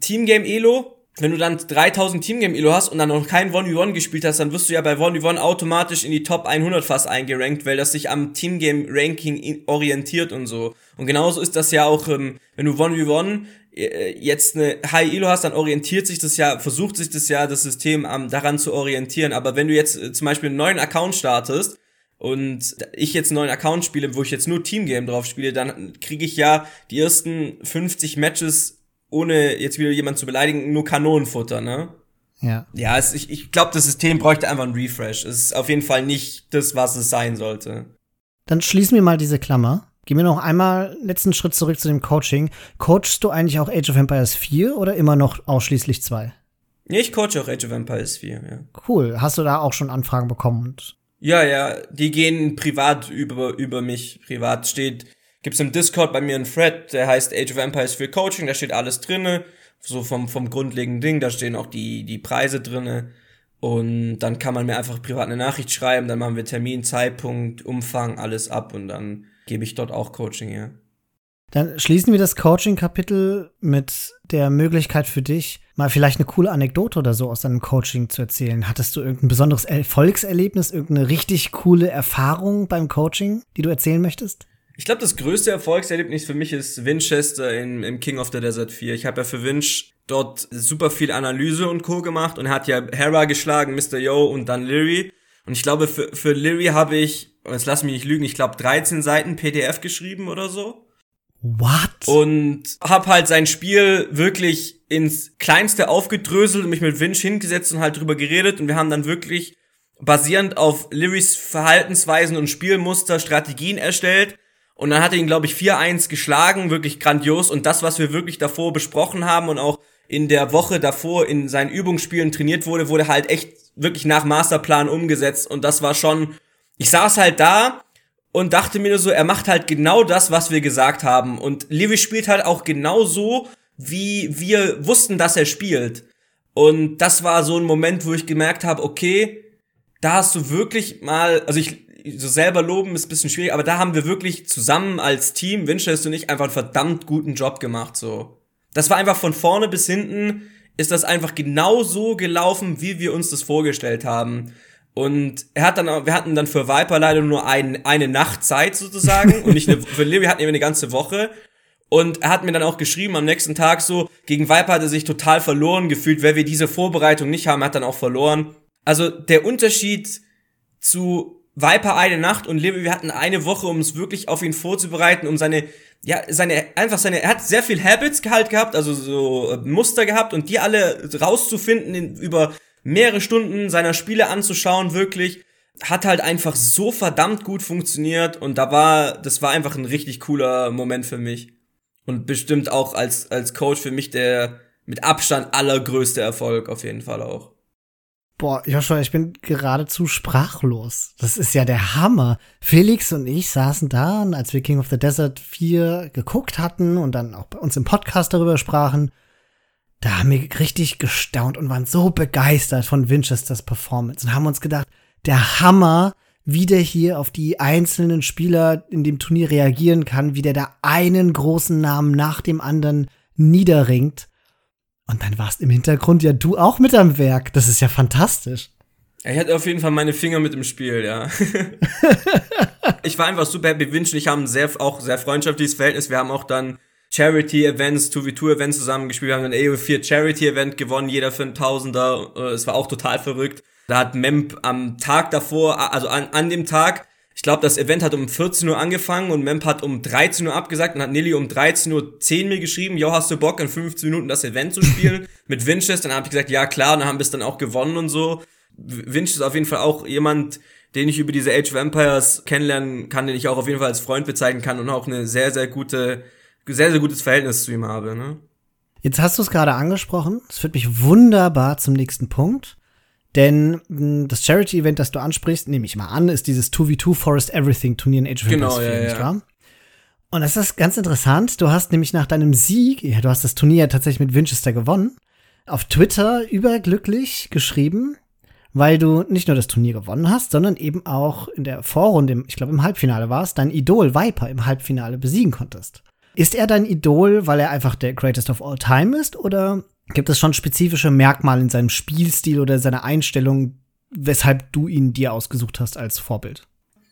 B: Teamgame Elo, wenn du dann 3000 Teamgame Elo hast und dann noch kein 1v1 gespielt hast, dann wirst du ja bei 1v1 automatisch in die Top 100 fast eingerankt, weil das sich am Teamgame Ranking orientiert und so. Und genauso ist das ja auch, ähm, wenn du 1v1 äh, jetzt eine High Elo hast, dann orientiert sich das ja, versucht sich das ja, das System um, daran zu orientieren. Aber wenn du jetzt äh, zum Beispiel einen neuen Account startest, und ich jetzt einen neuen Account spiele, wo ich jetzt nur Teamgame drauf spiele, dann kriege ich ja die ersten 50 Matches, ohne jetzt wieder jemand zu beleidigen, nur Kanonenfutter, ne?
A: Ja.
B: Ja, es, ich, ich glaube, das System bräuchte einfach einen Refresh. Es ist auf jeden Fall nicht das, was es sein sollte.
A: Dann schließen wir mal diese Klammer. Gehen wir noch einmal letzten Schritt zurück zu dem Coaching. Coachst du eigentlich auch Age of Empires 4 oder immer noch ausschließlich 2?
B: Nee, ich coache auch Age of Empires 4, ja.
A: Cool. Hast du da auch schon Anfragen bekommen? Und
B: ja, ja, die gehen privat über, über mich. Privat steht, gibt's im Discord bei mir einen Thread, der heißt Age of Empires für Coaching, da steht alles drinne, so vom, vom grundlegenden Ding, da stehen auch die, die Preise drinne. Und dann kann man mir einfach privat eine Nachricht schreiben, dann machen wir Termin, Zeitpunkt, Umfang, alles ab und dann gebe ich dort auch Coaching, ja.
A: Dann schließen wir das Coaching-Kapitel mit der Möglichkeit für dich, mal vielleicht eine coole Anekdote oder so aus deinem Coaching zu erzählen. Hattest du irgendein besonderes Erfolgserlebnis, irgendeine richtig coole Erfahrung beim Coaching, die du erzählen möchtest?
B: Ich glaube, das größte Erfolgserlebnis für mich ist Winchester in, im King of the Desert 4. Ich habe ja für Winch dort super viel Analyse und Co. gemacht und er hat ja Hera geschlagen, Mr. Yo und dann Leary. Und ich glaube, für, für Leary habe ich, jetzt lass mich nicht lügen, ich glaube 13 Seiten PDF geschrieben oder so.
A: What?
B: Und hab halt sein Spiel wirklich ins Kleinste aufgedröselt und mich mit Winch hingesetzt und halt drüber geredet. Und wir haben dann wirklich basierend auf Lyrys Verhaltensweisen und Spielmuster Strategien erstellt. Und dann hat er ihn, glaube ich, 4-1 geschlagen, wirklich grandios. Und das, was wir wirklich davor besprochen haben und auch in der Woche davor in seinen Übungsspielen trainiert wurde, wurde halt echt wirklich nach Masterplan umgesetzt. Und das war schon, ich saß halt da und dachte mir so, er macht halt genau das, was wir gesagt haben. Und Levi spielt halt auch genau so, wie wir wussten, dass er spielt. Und das war so ein Moment, wo ich gemerkt habe, okay, da hast du wirklich mal, also ich so selber loben ist ein bisschen schwierig, aber da haben wir wirklich zusammen als Team, Winchester und ich, einfach einen verdammt guten Job gemacht, so. Das war einfach von vorne bis hinten, ist das einfach genau so gelaufen, wie wir uns das vorgestellt haben. Und er hat dann, wir hatten dann für Viper leider nur ein, eine Nacht Zeit sozusagen und nicht eine, für Levi hatten wir eine ganze Woche. Und er hat mir dann auch geschrieben am nächsten Tag so, gegen Viper hat er sich total verloren gefühlt, weil wir diese Vorbereitung nicht haben, er hat dann auch verloren. Also der Unterschied zu Viper eine Nacht und Levi, wir hatten eine Woche, um es wirklich auf ihn vorzubereiten, um seine, ja, seine, einfach seine, er hat sehr viel Habits halt gehabt, also so äh, Muster gehabt und die alle rauszufinden in, über mehrere Stunden seiner Spiele anzuschauen, wirklich. Hat halt einfach so verdammt gut funktioniert und da war, das war einfach ein richtig cooler Moment für mich. Und bestimmt auch als, als Coach für mich der mit Abstand allergrößte Erfolg auf jeden Fall auch.
A: Boah, Joshua, ich bin geradezu sprachlos. Das ist ja der Hammer. Felix und ich saßen da, als wir King of the Desert 4 geguckt hatten und dann auch bei uns im Podcast darüber sprachen da haben wir richtig gestaunt und waren so begeistert von Winchesters Performance und haben uns gedacht, der Hammer, wie der hier auf die einzelnen Spieler in dem Turnier reagieren kann, wie der da einen großen Namen nach dem anderen niederringt. Und dann warst im Hintergrund ja du auch mit am Werk. Das ist ja fantastisch.
B: Ich hatte auf jeden Fall meine Finger mit im Spiel, ja. ich war einfach super happy. Winch und ich haben sehr, auch sehr freundschaftliches Verhältnis. Wir haben auch dann Charity-Events, 2v2-Events zusammengespielt. Wir haben ein AO4 Charity-Event gewonnen, jeder für einen Tausender. Äh, es war auch total verrückt. Da hat Memp am Tag davor, also an, an dem Tag, ich glaube, das Event hat um 14 Uhr angefangen und Memp hat um 13 Uhr abgesagt und hat Nilly um 13 Uhr 10 mir geschrieben, jo, hast du Bock, in 15 Minuten das Event zu spielen mit Winchester? Dann habe ich gesagt, ja klar, und dann haben wir es dann auch gewonnen und so. Winchester ist auf jeden Fall auch jemand, den ich über diese Age of Empires kennenlernen kann, den ich auch auf jeden Fall als Freund bezeichnen kann und auch eine sehr, sehr gute sehr, sehr gutes Verhältnis zu ihm habe. Ne?
A: Jetzt hast du es gerade angesprochen. Es führt mich wunderbar zum nächsten Punkt. Denn hm, das Charity-Event, das du ansprichst, nehme ich mal an, ist dieses 2v2 Forest Everything Turnier in Age of
B: Empires genau, 4, ja, nicht wahr?
A: Und das ist ganz interessant. Du hast nämlich nach deinem Sieg, ja, du hast das Turnier tatsächlich mit Winchester gewonnen. auf Twitter überglücklich geschrieben, weil du nicht nur das Turnier gewonnen hast, sondern eben auch in der Vorrunde, ich glaube im Halbfinale war es, dein Idol Viper im Halbfinale besiegen konntest. Ist er dein Idol, weil er einfach der Greatest of All Time ist, oder gibt es schon spezifische Merkmale in seinem Spielstil oder seiner Einstellung, weshalb du ihn dir ausgesucht hast als Vorbild?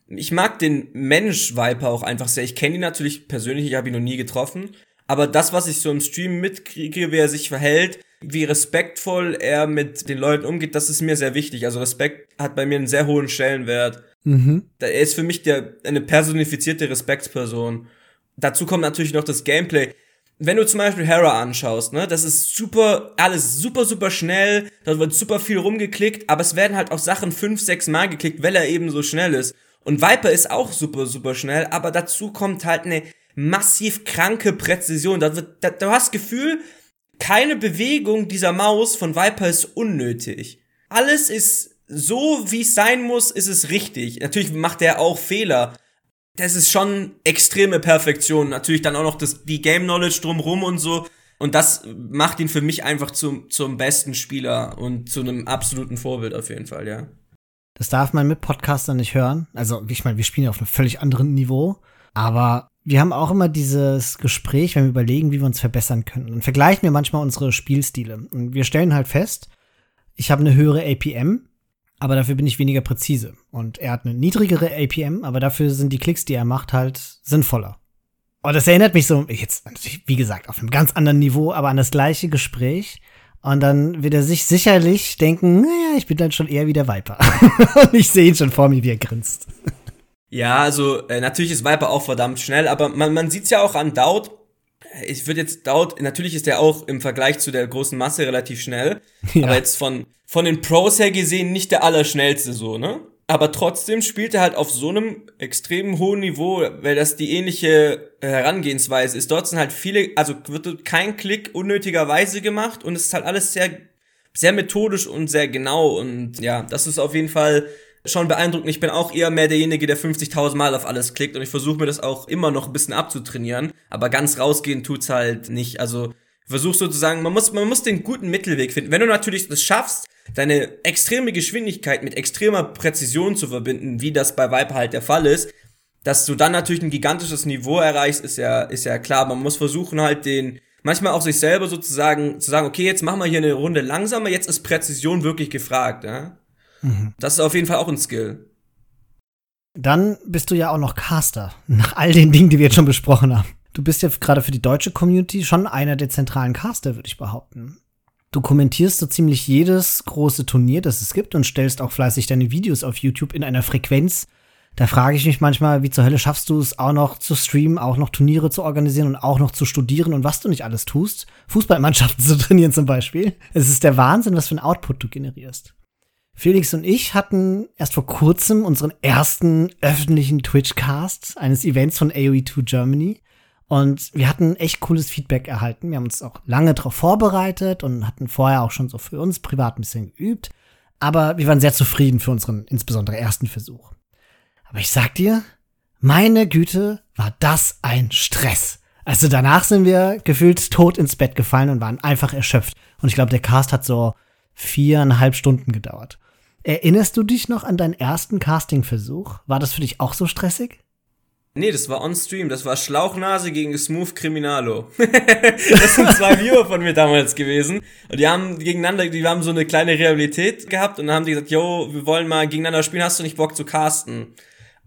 B: Ich mag den Mensch Viper auch einfach sehr. Ich kenne ihn natürlich persönlich, ich habe ihn noch nie getroffen. Aber das, was ich so im Stream mitkriege, wie er sich verhält, wie respektvoll er mit den Leuten umgeht, das ist mir sehr wichtig. Also Respekt hat bei mir einen sehr hohen Stellenwert. Mhm. Er ist für mich der, eine personifizierte Respektsperson. Dazu kommt natürlich noch das Gameplay. Wenn du zum Beispiel Hera anschaust, ne, das ist super, alles super, super schnell, da wird super viel rumgeklickt, aber es werden halt auch Sachen fünf, sechs Mal geklickt, weil er eben so schnell ist. Und Viper ist auch super, super schnell, aber dazu kommt halt eine massiv kranke Präzision. Da wird, da, du hast Gefühl, keine Bewegung dieser Maus von Viper ist unnötig. Alles ist so, wie es sein muss, ist es richtig. Natürlich macht er auch Fehler. Das ist schon extreme Perfektion. Natürlich dann auch noch das, die Game Knowledge drumrum und so. Und das macht ihn für mich einfach zum, zum besten Spieler und zu einem absoluten Vorbild auf jeden Fall, ja.
A: Das darf man mit Podcastern nicht hören. Also, ich meine, wir spielen ja auf einem völlig anderen Niveau. Aber wir haben auch immer dieses Gespräch, wenn wir überlegen, wie wir uns verbessern können. Dann vergleichen wir manchmal unsere Spielstile. Und wir stellen halt fest, ich habe eine höhere APM, aber dafür bin ich weniger präzise. Und er hat eine niedrigere APM, aber dafür sind die Klicks, die er macht, halt sinnvoller. Und das erinnert mich so, jetzt, wie gesagt, auf einem ganz anderen Niveau, aber an das gleiche Gespräch. Und dann wird er sich sicherlich denken, naja, ich bin dann schon eher wie der Viper. Und ich sehe ihn schon vor mir, wie er grinst.
B: Ja, also äh, natürlich ist Viper auch verdammt schnell, aber man, man sieht's ja auch an Daut. Ich würde jetzt Daut, natürlich ist er auch im Vergleich zu der großen Masse relativ schnell, ja. aber jetzt von, von den Pros her gesehen nicht der allerschnellste so, ne? Aber trotzdem spielt er halt auf so einem extrem hohen Niveau, weil das die ähnliche äh, Herangehensweise ist. Dort sind halt viele, also wird kein Klick unnötigerweise gemacht und es ist halt alles sehr, sehr methodisch und sehr genau und ja, das ist auf jeden Fall schon beeindruckend. Ich bin auch eher mehr derjenige, der 50.000 Mal auf alles klickt und ich versuche mir das auch immer noch ein bisschen abzutrainieren, aber ganz rausgehen tut's halt nicht. Also versuch sozusagen, man muss, man muss den guten Mittelweg finden. Wenn du natürlich das schaffst, deine extreme Geschwindigkeit mit extremer Präzision zu verbinden, wie das bei Viper halt der Fall ist, dass du dann natürlich ein gigantisches Niveau erreichst, ist ja, ist ja klar. Man muss versuchen halt den, manchmal auch sich selber sozusagen zu sagen, okay, jetzt machen wir hier eine Runde langsamer, jetzt ist Präzision wirklich gefragt, ja. Mhm. Das ist auf jeden Fall auch ein Skill.
A: Dann bist du ja auch noch Caster, nach all den Dingen, die wir jetzt schon besprochen haben. Du bist ja gerade für die deutsche Community schon einer der zentralen Caster, würde ich behaupten. Du kommentierst so ziemlich jedes große Turnier, das es gibt und stellst auch fleißig deine Videos auf YouTube in einer Frequenz. Da frage ich mich manchmal, wie zur Hölle schaffst du es auch noch zu streamen, auch noch Turniere zu organisieren und auch noch zu studieren und was du nicht alles tust. Fußballmannschaften zu trainieren zum Beispiel. Es ist der Wahnsinn, was für ein Output du generierst. Felix und ich hatten erst vor kurzem unseren ersten öffentlichen Twitch-Cast eines Events von AOE2 Germany. Und wir hatten echt cooles Feedback erhalten. Wir haben uns auch lange darauf vorbereitet und hatten vorher auch schon so für uns privat ein bisschen geübt. Aber wir waren sehr zufrieden für unseren insbesondere ersten Versuch. Aber ich sag dir, meine Güte, war das ein Stress. Also danach sind wir gefühlt tot ins Bett gefallen und waren einfach erschöpft. Und ich glaube, der Cast hat so viereinhalb Stunden gedauert. Erinnerst du dich noch an deinen ersten Casting-Versuch? War das für dich auch so stressig?
B: Nee, das war on Stream. Das war Schlauchnase gegen Smooth Criminalo. das sind zwei Viewer von mir damals gewesen. Und die haben gegeneinander, die haben so eine kleine Realität gehabt und dann haben die gesagt, yo, wir wollen mal gegeneinander spielen, hast du nicht Bock zu casten?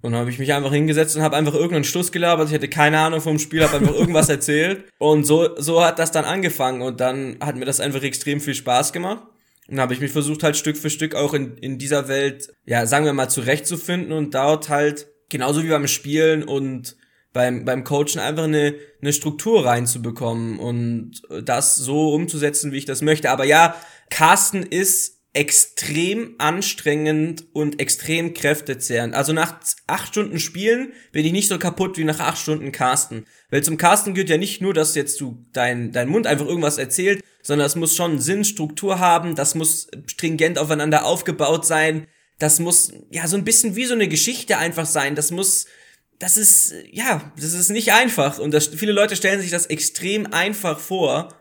B: Und dann habe ich mich einfach hingesetzt und habe einfach irgendeinen Schluss gelabert. Ich hatte keine Ahnung vom Spiel, habe einfach irgendwas erzählt. Und so, so hat das dann angefangen. Und dann hat mir das einfach extrem viel Spaß gemacht. Und habe ich mich versucht halt Stück für Stück auch in, in dieser Welt, ja, sagen wir mal, zurechtzufinden und dort halt, genauso wie beim Spielen und beim, beim Coachen einfach eine, eine Struktur reinzubekommen und das so umzusetzen, wie ich das möchte. Aber ja, Carsten ist extrem anstrengend und extrem kräftezehrend. Also nach acht Stunden Spielen bin ich nicht so kaputt wie nach acht Stunden Casten. Weil zum Casten gehört ja nicht nur, dass jetzt du dein, dein Mund einfach irgendwas erzählt, sondern es muss schon Sinn, Struktur haben, das muss stringent aufeinander aufgebaut sein, das muss ja so ein bisschen wie so eine Geschichte einfach sein, das muss das ist ja, das ist nicht einfach und das, viele Leute stellen sich das extrem einfach vor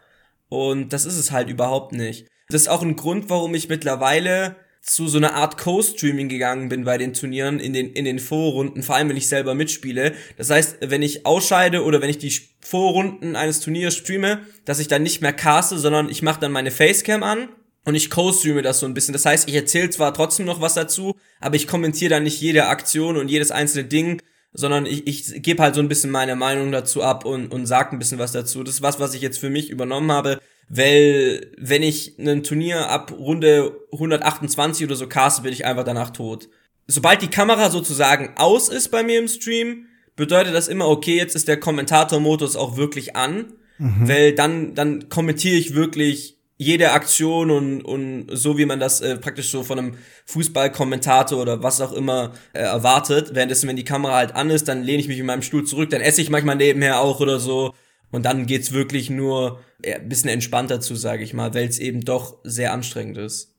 B: Und das ist es halt überhaupt nicht. Das ist auch ein Grund, warum ich mittlerweile zu so einer Art Co-Streaming gegangen bin bei den Turnieren in den in den Vorrunden, vor allem wenn ich selber mitspiele. Das heißt, wenn ich ausscheide oder wenn ich die Vorrunden eines Turniers streame, dass ich dann nicht mehr caste, sondern ich mache dann meine Facecam an und ich co-streame das so ein bisschen. Das heißt, ich erzähle zwar trotzdem noch was dazu, aber ich kommentiere dann nicht jede Aktion und jedes einzelne Ding, sondern ich, ich gebe halt so ein bisschen meine Meinung dazu ab und, und sag ein bisschen was dazu. Das ist was, was ich jetzt für mich übernommen habe, weil wenn ich ein Turnier ab Runde 128 oder so caste, bin ich einfach danach tot. Sobald die Kamera sozusagen aus ist bei mir im Stream, bedeutet das immer, okay, jetzt ist der Kommentatormodus auch wirklich an, mhm. weil dann, dann kommentiere ich wirklich jede Aktion und, und so wie man das äh, praktisch so von einem Fußballkommentator oder was auch immer äh, erwartet. Währenddessen, wenn die Kamera halt an ist, dann lehne ich mich in meinem Stuhl zurück, dann esse ich manchmal nebenher auch oder so. Und dann geht's wirklich nur äh, bisschen entspannter zu, sage ich mal, weil es eben doch sehr anstrengend ist.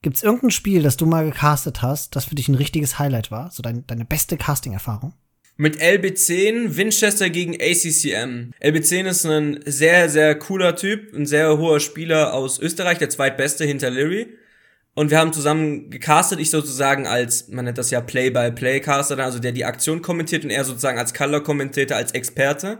A: Gibt's irgendein Spiel, das du mal gecastet hast, das für dich ein richtiges Highlight war? So dein, deine beste Casting-Erfahrung?
B: Mit LB10 Winchester gegen ACCM. LB10 ist ein sehr, sehr cooler Typ, ein sehr hoher Spieler aus Österreich, der zweitbeste hinter Leary. Und wir haben zusammen gecastet, ich sozusagen als, man nennt das ja Play-by-Play-Caster, also der die Aktion kommentiert und er sozusagen als Color-Kommentator, als Experte.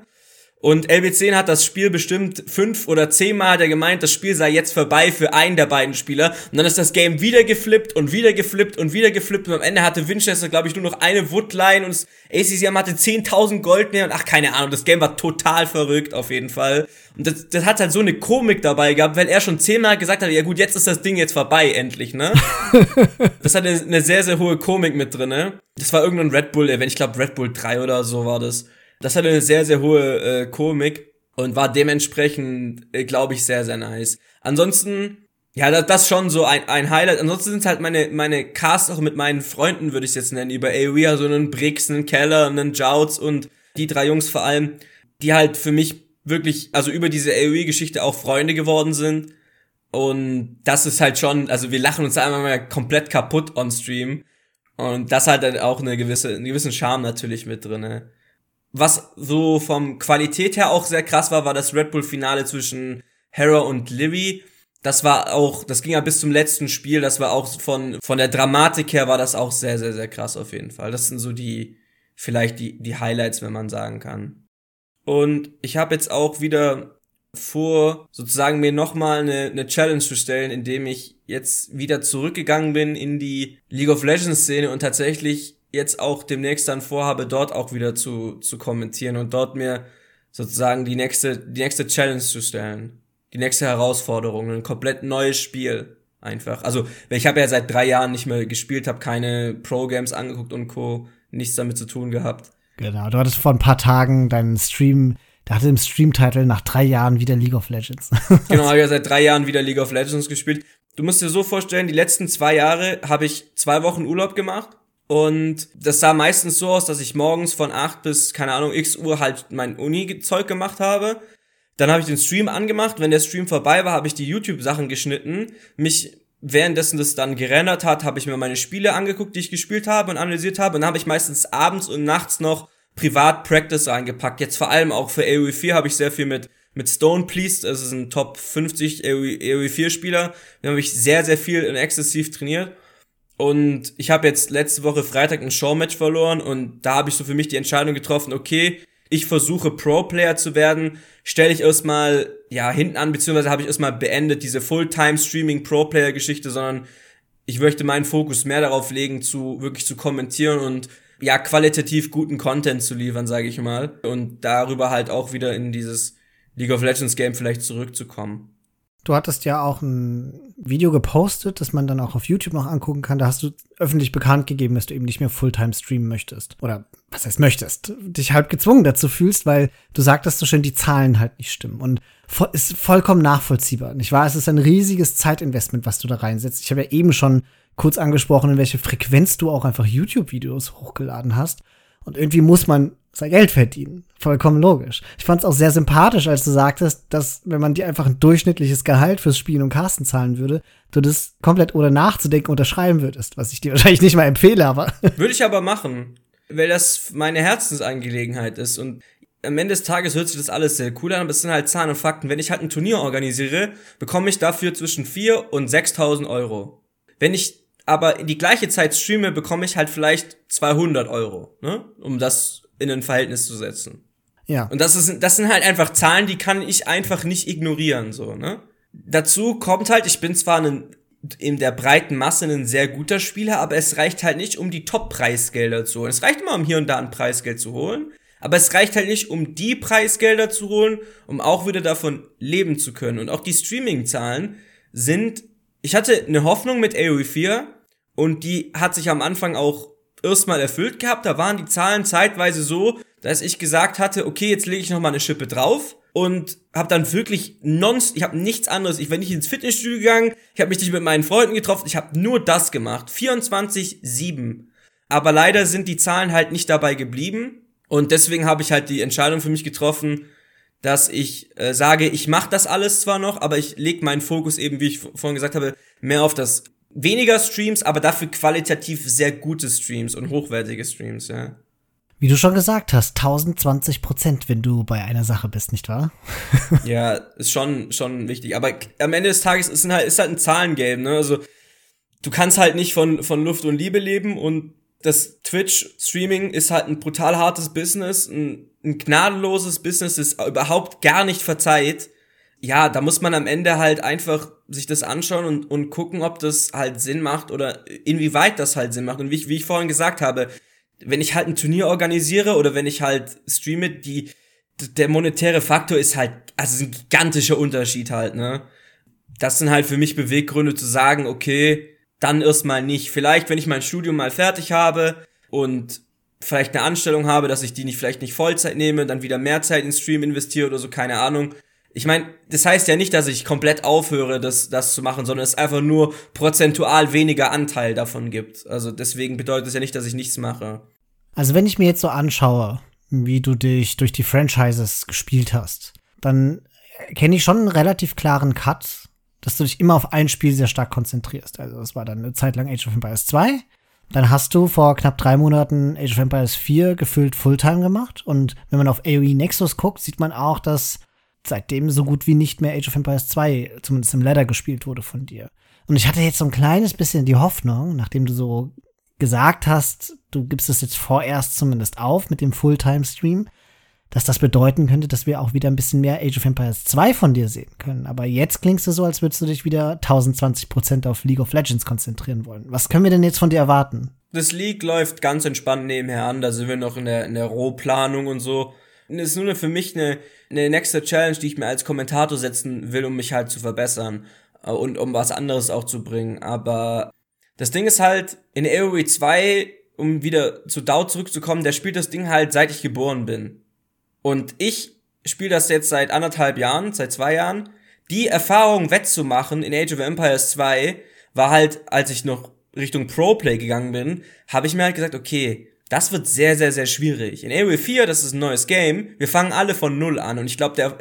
B: Und LB10 hat das Spiel bestimmt fünf oder zehnmal hat er gemeint, das Spiel sei jetzt vorbei für einen der beiden Spieler. Und dann ist das Game wieder geflippt und wieder geflippt und wieder geflippt. Und am Ende hatte Winchester, glaube ich, nur noch eine Woodline und ACCM hatte 10.000 Goldner und ach, keine Ahnung, das Game war total verrückt auf jeden Fall. Und das, das hat halt so eine Komik dabei gehabt, weil er schon zehnmal gesagt hat, ja gut, jetzt ist das Ding jetzt vorbei, endlich, ne? das hatte eine sehr, sehr hohe Komik mit drinne. Das war irgendein Red Bull-Event, ich glaube Red Bull 3 oder so war das. Das hatte eine sehr, sehr hohe äh, Komik und war dementsprechend, äh, glaube ich, sehr, sehr nice. Ansonsten, ja, das, das schon so ein, ein Highlight. Ansonsten sind halt meine, meine Casts auch mit meinen Freunden, würde ich jetzt nennen, über AOE, also einen Brix, einen Keller, einen Jouts und die drei Jungs vor allem, die halt für mich wirklich, also über diese AOE-Geschichte auch Freunde geworden sind. Und das ist halt schon, also wir lachen uns einmal mal komplett kaputt on Stream. Und das hat dann auch eine gewisse, einen gewissen Charme natürlich mit drinne was so vom Qualität her auch sehr krass war, war das Red Bull Finale zwischen Hera und Livy. Das war auch, das ging ja bis zum letzten Spiel, das war auch von, von der Dramatik her war das auch sehr, sehr, sehr krass auf jeden Fall. Das sind so die, vielleicht die, die Highlights, wenn man sagen kann. Und ich habe jetzt auch wieder vor, sozusagen mir nochmal eine, eine Challenge zu stellen, indem ich jetzt wieder zurückgegangen bin in die League of Legends Szene und tatsächlich jetzt auch demnächst dann vorhabe, dort auch wieder zu, zu kommentieren und dort mir sozusagen die nächste, die nächste Challenge zu stellen. Die nächste Herausforderung, ein komplett neues Spiel einfach. Also, ich habe ja seit drei Jahren nicht mehr gespielt, habe keine Pro-Games angeguckt und Co. nichts damit zu tun gehabt.
A: Genau, du hattest vor ein paar Tagen deinen Stream, da hatte im Stream-Title nach drei Jahren wieder League of Legends.
B: genau, habe ja seit drei Jahren wieder League of Legends gespielt. Du musst dir so vorstellen, die letzten zwei Jahre habe ich zwei Wochen Urlaub gemacht und das sah meistens so aus, dass ich morgens von 8 bis, keine Ahnung, x Uhr halt mein Uni-Zeug gemacht habe. Dann habe ich den Stream angemacht. Wenn der Stream vorbei war, habe ich die YouTube-Sachen geschnitten. Mich währenddessen das dann gerendert hat, habe ich mir meine Spiele angeguckt, die ich gespielt habe und analysiert habe. Und dann habe ich meistens abends und nachts noch privat Practice eingepackt. Jetzt vor allem auch für AOE 4 habe ich sehr viel mit mit Stone Pleased, das ist ein Top 50 AOE 4 Spieler. Da habe ich sehr, sehr viel in exzessiv trainiert. Und ich habe jetzt letzte Woche Freitag ein Showmatch verloren und da habe ich so für mich die Entscheidung getroffen, okay, ich versuche Pro-Player zu werden, stelle ich erstmal ja hinten an, beziehungsweise habe ich erstmal beendet diese Fulltime-Streaming-Pro-Player-Geschichte, sondern ich möchte meinen Fokus mehr darauf legen, zu wirklich zu kommentieren und ja qualitativ guten Content zu liefern, sage ich mal, und darüber halt auch wieder in dieses League of Legends Game vielleicht zurückzukommen.
A: Du hattest ja auch ein Video gepostet, das man dann auch auf YouTube noch angucken kann. Da hast du öffentlich bekannt gegeben, dass du eben nicht mehr Fulltime streamen möchtest. Oder was heißt möchtest? Dich halb gezwungen dazu fühlst, weil du sagtest so schön, die Zahlen halt nicht stimmen. Und ist vollkommen nachvollziehbar. Nicht wahr? Es ist ein riesiges Zeitinvestment, was du da reinsetzt. Ich habe ja eben schon kurz angesprochen, in welche Frequenz du auch einfach YouTube-Videos hochgeladen hast. Und irgendwie muss man sein Geld verdienen. Vollkommen logisch. Ich fand es auch sehr sympathisch, als du sagtest, dass wenn man dir einfach ein durchschnittliches Gehalt fürs Spielen und Casten zahlen würde, du das komplett ohne nachzudenken unterschreiben würdest, was ich dir wahrscheinlich nicht mal empfehle, aber.
B: Würde ich aber machen, weil das meine Herzensangelegenheit ist und am Ende des Tages hört sich das alles sehr cool an, aber es sind halt Zahlen und Fakten. Wenn ich halt ein Turnier organisiere, bekomme ich dafür zwischen 4 und 6.000 Euro. Wenn ich aber in die gleiche Zeit streame, bekomme ich halt vielleicht 200 Euro, ne? um das in ein Verhältnis zu setzen.
A: Ja.
B: Und das, ist, das sind halt einfach Zahlen, die kann ich einfach nicht ignorieren, so, ne? Dazu kommt halt, ich bin zwar ein, in der breiten Masse ein sehr guter Spieler, aber es reicht halt nicht, um die Top-Preisgelder zu holen. Es reicht immer, um hier und da ein Preisgeld zu holen, aber es reicht halt nicht, um die Preisgelder zu holen, um auch wieder davon leben zu können. Und auch die Streaming-Zahlen sind, ich hatte eine Hoffnung mit AOE 4 und die hat sich am Anfang auch erstmal erfüllt gehabt. Da waren die Zahlen zeitweise so, dass ich gesagt hatte, okay, jetzt lege ich noch mal eine Schippe drauf und habe dann wirklich nonst, ich habe nichts anderes, ich bin nicht ins Fitnessstudio gegangen, ich habe mich nicht mit meinen Freunden getroffen, ich habe nur das gemacht, 24/7. Aber leider sind die Zahlen halt nicht dabei geblieben und deswegen habe ich halt die Entscheidung für mich getroffen, dass ich äh, sage, ich mache das alles zwar noch, aber ich lege meinen Fokus eben, wie ich vorhin gesagt habe, mehr auf das weniger Streams, aber dafür qualitativ sehr gute Streams und hochwertige Streams, ja.
A: Wie du schon gesagt hast, 1020 Prozent, wenn du bei einer Sache bist, nicht wahr?
B: ja, ist schon, schon wichtig. Aber am Ende des Tages ist halt, ist halt ein Zahlengame, ne? Also, du kannst halt nicht von, von Luft und Liebe leben und das Twitch-Streaming ist halt ein brutal hartes Business, ein, ein gnadenloses Business, das überhaupt gar nicht verzeiht. Ja, da muss man am Ende halt einfach sich das anschauen und, und gucken, ob das halt Sinn macht oder inwieweit das halt Sinn macht. Und wie ich, wie ich vorhin gesagt habe, wenn ich halt ein Turnier organisiere oder wenn ich halt streame, die, der monetäre Faktor ist halt, also ein gigantischer Unterschied halt, ne? Das sind halt für mich Beweggründe zu sagen, okay, dann erstmal nicht. Vielleicht, wenn ich mein Studium mal fertig habe und vielleicht eine Anstellung habe, dass ich die nicht vielleicht nicht Vollzeit nehme, dann wieder mehr Zeit in Stream investiere oder so, keine Ahnung. Ich meine, das heißt ja nicht, dass ich komplett aufhöre, das, das zu machen, sondern es einfach nur prozentual weniger Anteil davon gibt. Also deswegen bedeutet es ja nicht, dass ich nichts mache.
A: Also wenn ich mir jetzt so anschaue, wie du dich durch die Franchises gespielt hast, dann kenne ich schon einen relativ klaren Cut dass du dich immer auf ein Spiel sehr stark konzentrierst. Also das war dann eine Zeit lang Age of Empires 2. Dann hast du vor knapp drei Monaten Age of Empires 4 gefüllt Fulltime gemacht. Und wenn man auf AOE Nexus guckt, sieht man auch, dass seitdem so gut wie nicht mehr Age of Empires 2, zumindest im Ladder, gespielt wurde von dir. Und ich hatte jetzt so ein kleines bisschen die Hoffnung, nachdem du so gesagt hast, du gibst es jetzt vorerst zumindest auf mit dem Fulltime-Stream, dass das bedeuten könnte, dass wir auch wieder ein bisschen mehr Age of Empires 2 von dir sehen können. Aber jetzt klingst du so, als würdest du dich wieder 1020 Prozent auf League of Legends konzentrieren wollen. Was können wir denn jetzt von dir erwarten?
B: Das League läuft ganz entspannt nebenher an, da sind wir noch in der, in der Rohplanung und so. Es ist nur für mich eine, eine nächste Challenge, die ich mir als Kommentator setzen will, um mich halt zu verbessern äh, und um was anderes auch zu bringen. Aber das Ding ist halt, in AoE 2, um wieder zu Dao zurückzukommen, der spielt das Ding halt seit ich geboren bin. Und ich spiele das jetzt seit anderthalb Jahren, seit zwei Jahren. Die Erfahrung wettzumachen in Age of Empires 2 war halt, als ich noch Richtung Pro-Play gegangen bin, habe ich mir halt gesagt, okay, das wird sehr, sehr, sehr schwierig. In AoE 4, das ist ein neues Game, wir fangen alle von Null an. Und ich glaube, der,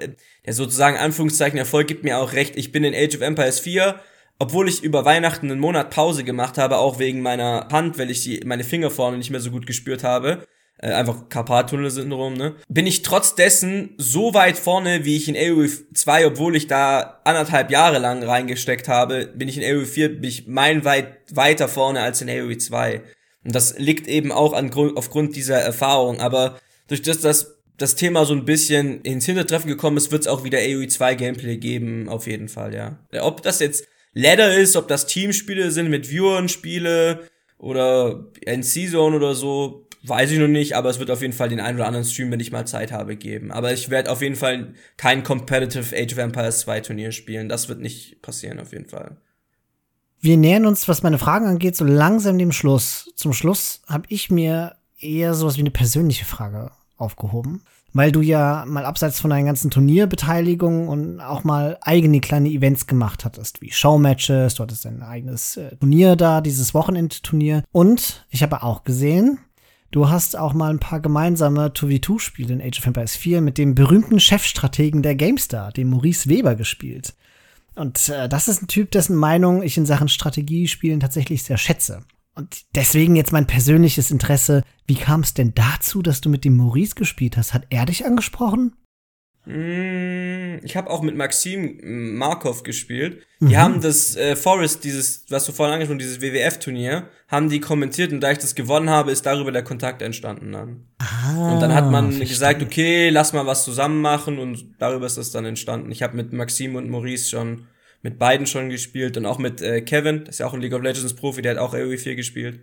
B: der sozusagen Anführungszeichen Erfolg gibt mir auch recht. Ich bin in Age of Empires 4, obwohl ich über Weihnachten einen Monat Pause gemacht habe, auch wegen meiner Hand, weil ich die, meine Finger vorne nicht mehr so gut gespürt habe, äh, einfach Karpattunnel-Syndrom, ne? Bin ich trotz dessen so weit vorne, wie ich in AOE 2, obwohl ich da anderthalb Jahre lang reingesteckt habe, bin ich in AOE 4, bin ich meilenweit weiter vorne als in AOE 2. Und das liegt eben auch an, aufgrund dieser Erfahrung. Aber durch das, dass das Thema so ein bisschen ins Hintertreffen gekommen ist, wird es auch wieder AOE 2 Gameplay geben, auf jeden Fall, ja. Ob das jetzt Ladder ist, ob das Teamspiele sind mit Viewern-Spiele oder NC-Zone oder so, Weiß ich noch nicht, aber es wird auf jeden Fall den einen oder anderen Stream, wenn ich mal Zeit habe, geben. Aber ich werde auf jeden Fall kein Competitive Age of Empires 2 Turnier spielen. Das wird nicht passieren, auf jeden Fall.
A: Wir nähern uns, was meine Fragen angeht, so langsam dem Schluss. Zum Schluss habe ich mir eher sowas wie eine persönliche Frage aufgehoben. Weil du ja mal abseits von deinen ganzen Turnierbeteiligungen und auch mal eigene kleine Events gemacht hattest, wie Showmatches, du hattest dein eigenes äh, Turnier da, dieses Wochenendturnier. Und ich habe auch gesehen, Du hast auch mal ein paar gemeinsame 2v2-Spiele in Age of Empires 4 mit dem berühmten Chefstrategen der GameStar, dem Maurice Weber, gespielt. Und äh, das ist ein Typ, dessen Meinung ich in Sachen Strategiespielen tatsächlich sehr schätze. Und deswegen jetzt mein persönliches Interesse. Wie kam es denn dazu, dass du mit dem Maurice gespielt hast? Hat er dich angesprochen?
B: Mm, ich habe auch mit Maxim Markov gespielt. Die mhm. haben das äh, Forest, dieses, was du vorhin angesprochen dieses WWF-Turnier, haben die kommentiert und da ich das gewonnen habe, ist darüber der Kontakt entstanden dann. Ah, und dann hat man verstehe. gesagt, okay, lass mal was zusammen machen und darüber ist das dann entstanden. Ich habe mit Maxim und Maurice schon, mit beiden schon gespielt und auch mit äh, Kevin, das ist ja auch ein League of Legends Profi, der hat auch AoE 4 gespielt.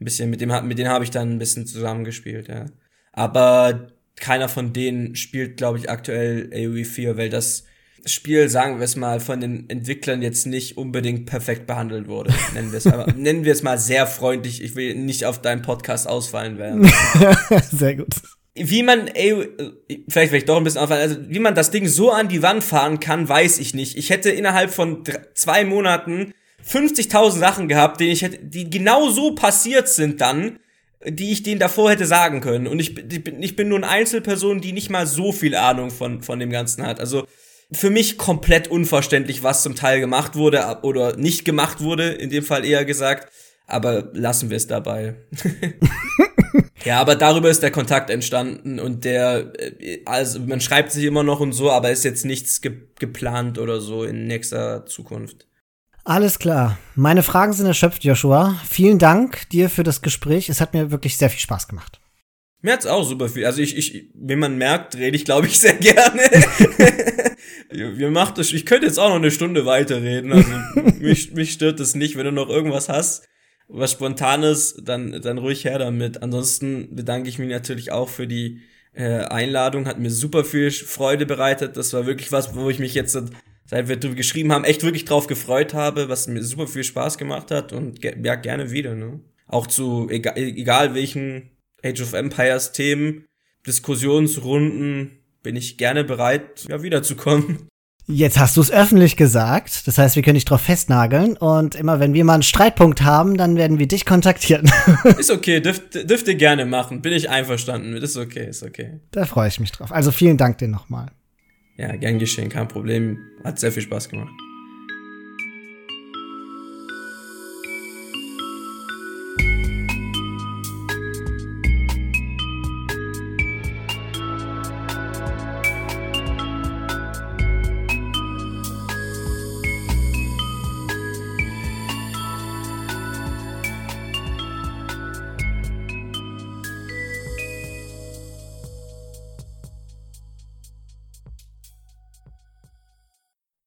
B: Ein bisschen, mit dem, mit denen habe ich dann ein bisschen zusammengespielt, ja. Aber keiner von denen spielt, glaube ich, aktuell AoE 4, weil das Spiel, sagen wir es mal, von den Entwicklern jetzt nicht unbedingt perfekt behandelt wurde. Nennen wir es aber, nennen wir es mal sehr freundlich. Ich will nicht auf deinen Podcast ausfallen werden.
A: sehr gut.
B: Wie man, ey, vielleicht vielleicht doch ein bisschen auffallen, also wie man das Ding so an die Wand fahren kann, weiß ich nicht. Ich hätte innerhalb von drei, zwei Monaten 50.000 Sachen gehabt, die ich hätte, die genau so passiert sind dann, die ich denen davor hätte sagen können. Und ich, ich bin nur eine Einzelperson, die nicht mal so viel Ahnung von, von dem Ganzen hat. Also für mich komplett unverständlich, was zum Teil gemacht wurde oder nicht gemacht wurde, in dem Fall eher gesagt. Aber lassen wir es dabei. ja, aber darüber ist der Kontakt entstanden und der, äh, also man schreibt sich immer noch und so, aber ist jetzt nichts ge geplant oder so in nächster Zukunft.
A: Alles klar. Meine Fragen sind erschöpft, Joshua. Vielen Dank dir für das Gespräch. Es hat mir wirklich sehr viel Spaß gemacht.
B: Mir hat's auch super viel. Also ich, ich, wie man merkt, rede ich, glaube ich, sehr gerne. Mir macht das, ich könnte jetzt auch noch eine Stunde weiterreden. Also mich, mich stört das nicht. Wenn du noch irgendwas hast, was Spontanes, dann, dann ruhig her damit. Ansonsten bedanke ich mich natürlich auch für die äh, Einladung. Hat mir super viel Freude bereitet. Das war wirklich was, wo ich mich jetzt seit wir geschrieben haben, echt wirklich drauf gefreut habe, was mir super viel Spaß gemacht hat und ja, gerne wieder, ne? Auch zu egal, egal welchen Age of Empires Themen, Diskussionsrunden, bin ich gerne bereit, ja, wiederzukommen.
A: Jetzt hast du es öffentlich gesagt, das heißt, wir können dich drauf festnageln und immer wenn wir mal einen Streitpunkt haben, dann werden wir dich kontaktieren.
B: ist okay, dürft, dürft ihr gerne machen, bin ich einverstanden mit, ist okay, ist okay.
A: Da freue ich mich drauf. Also vielen Dank dir nochmal.
B: Ja, gern geschehen, kein Problem. Hat sehr viel Spaß gemacht.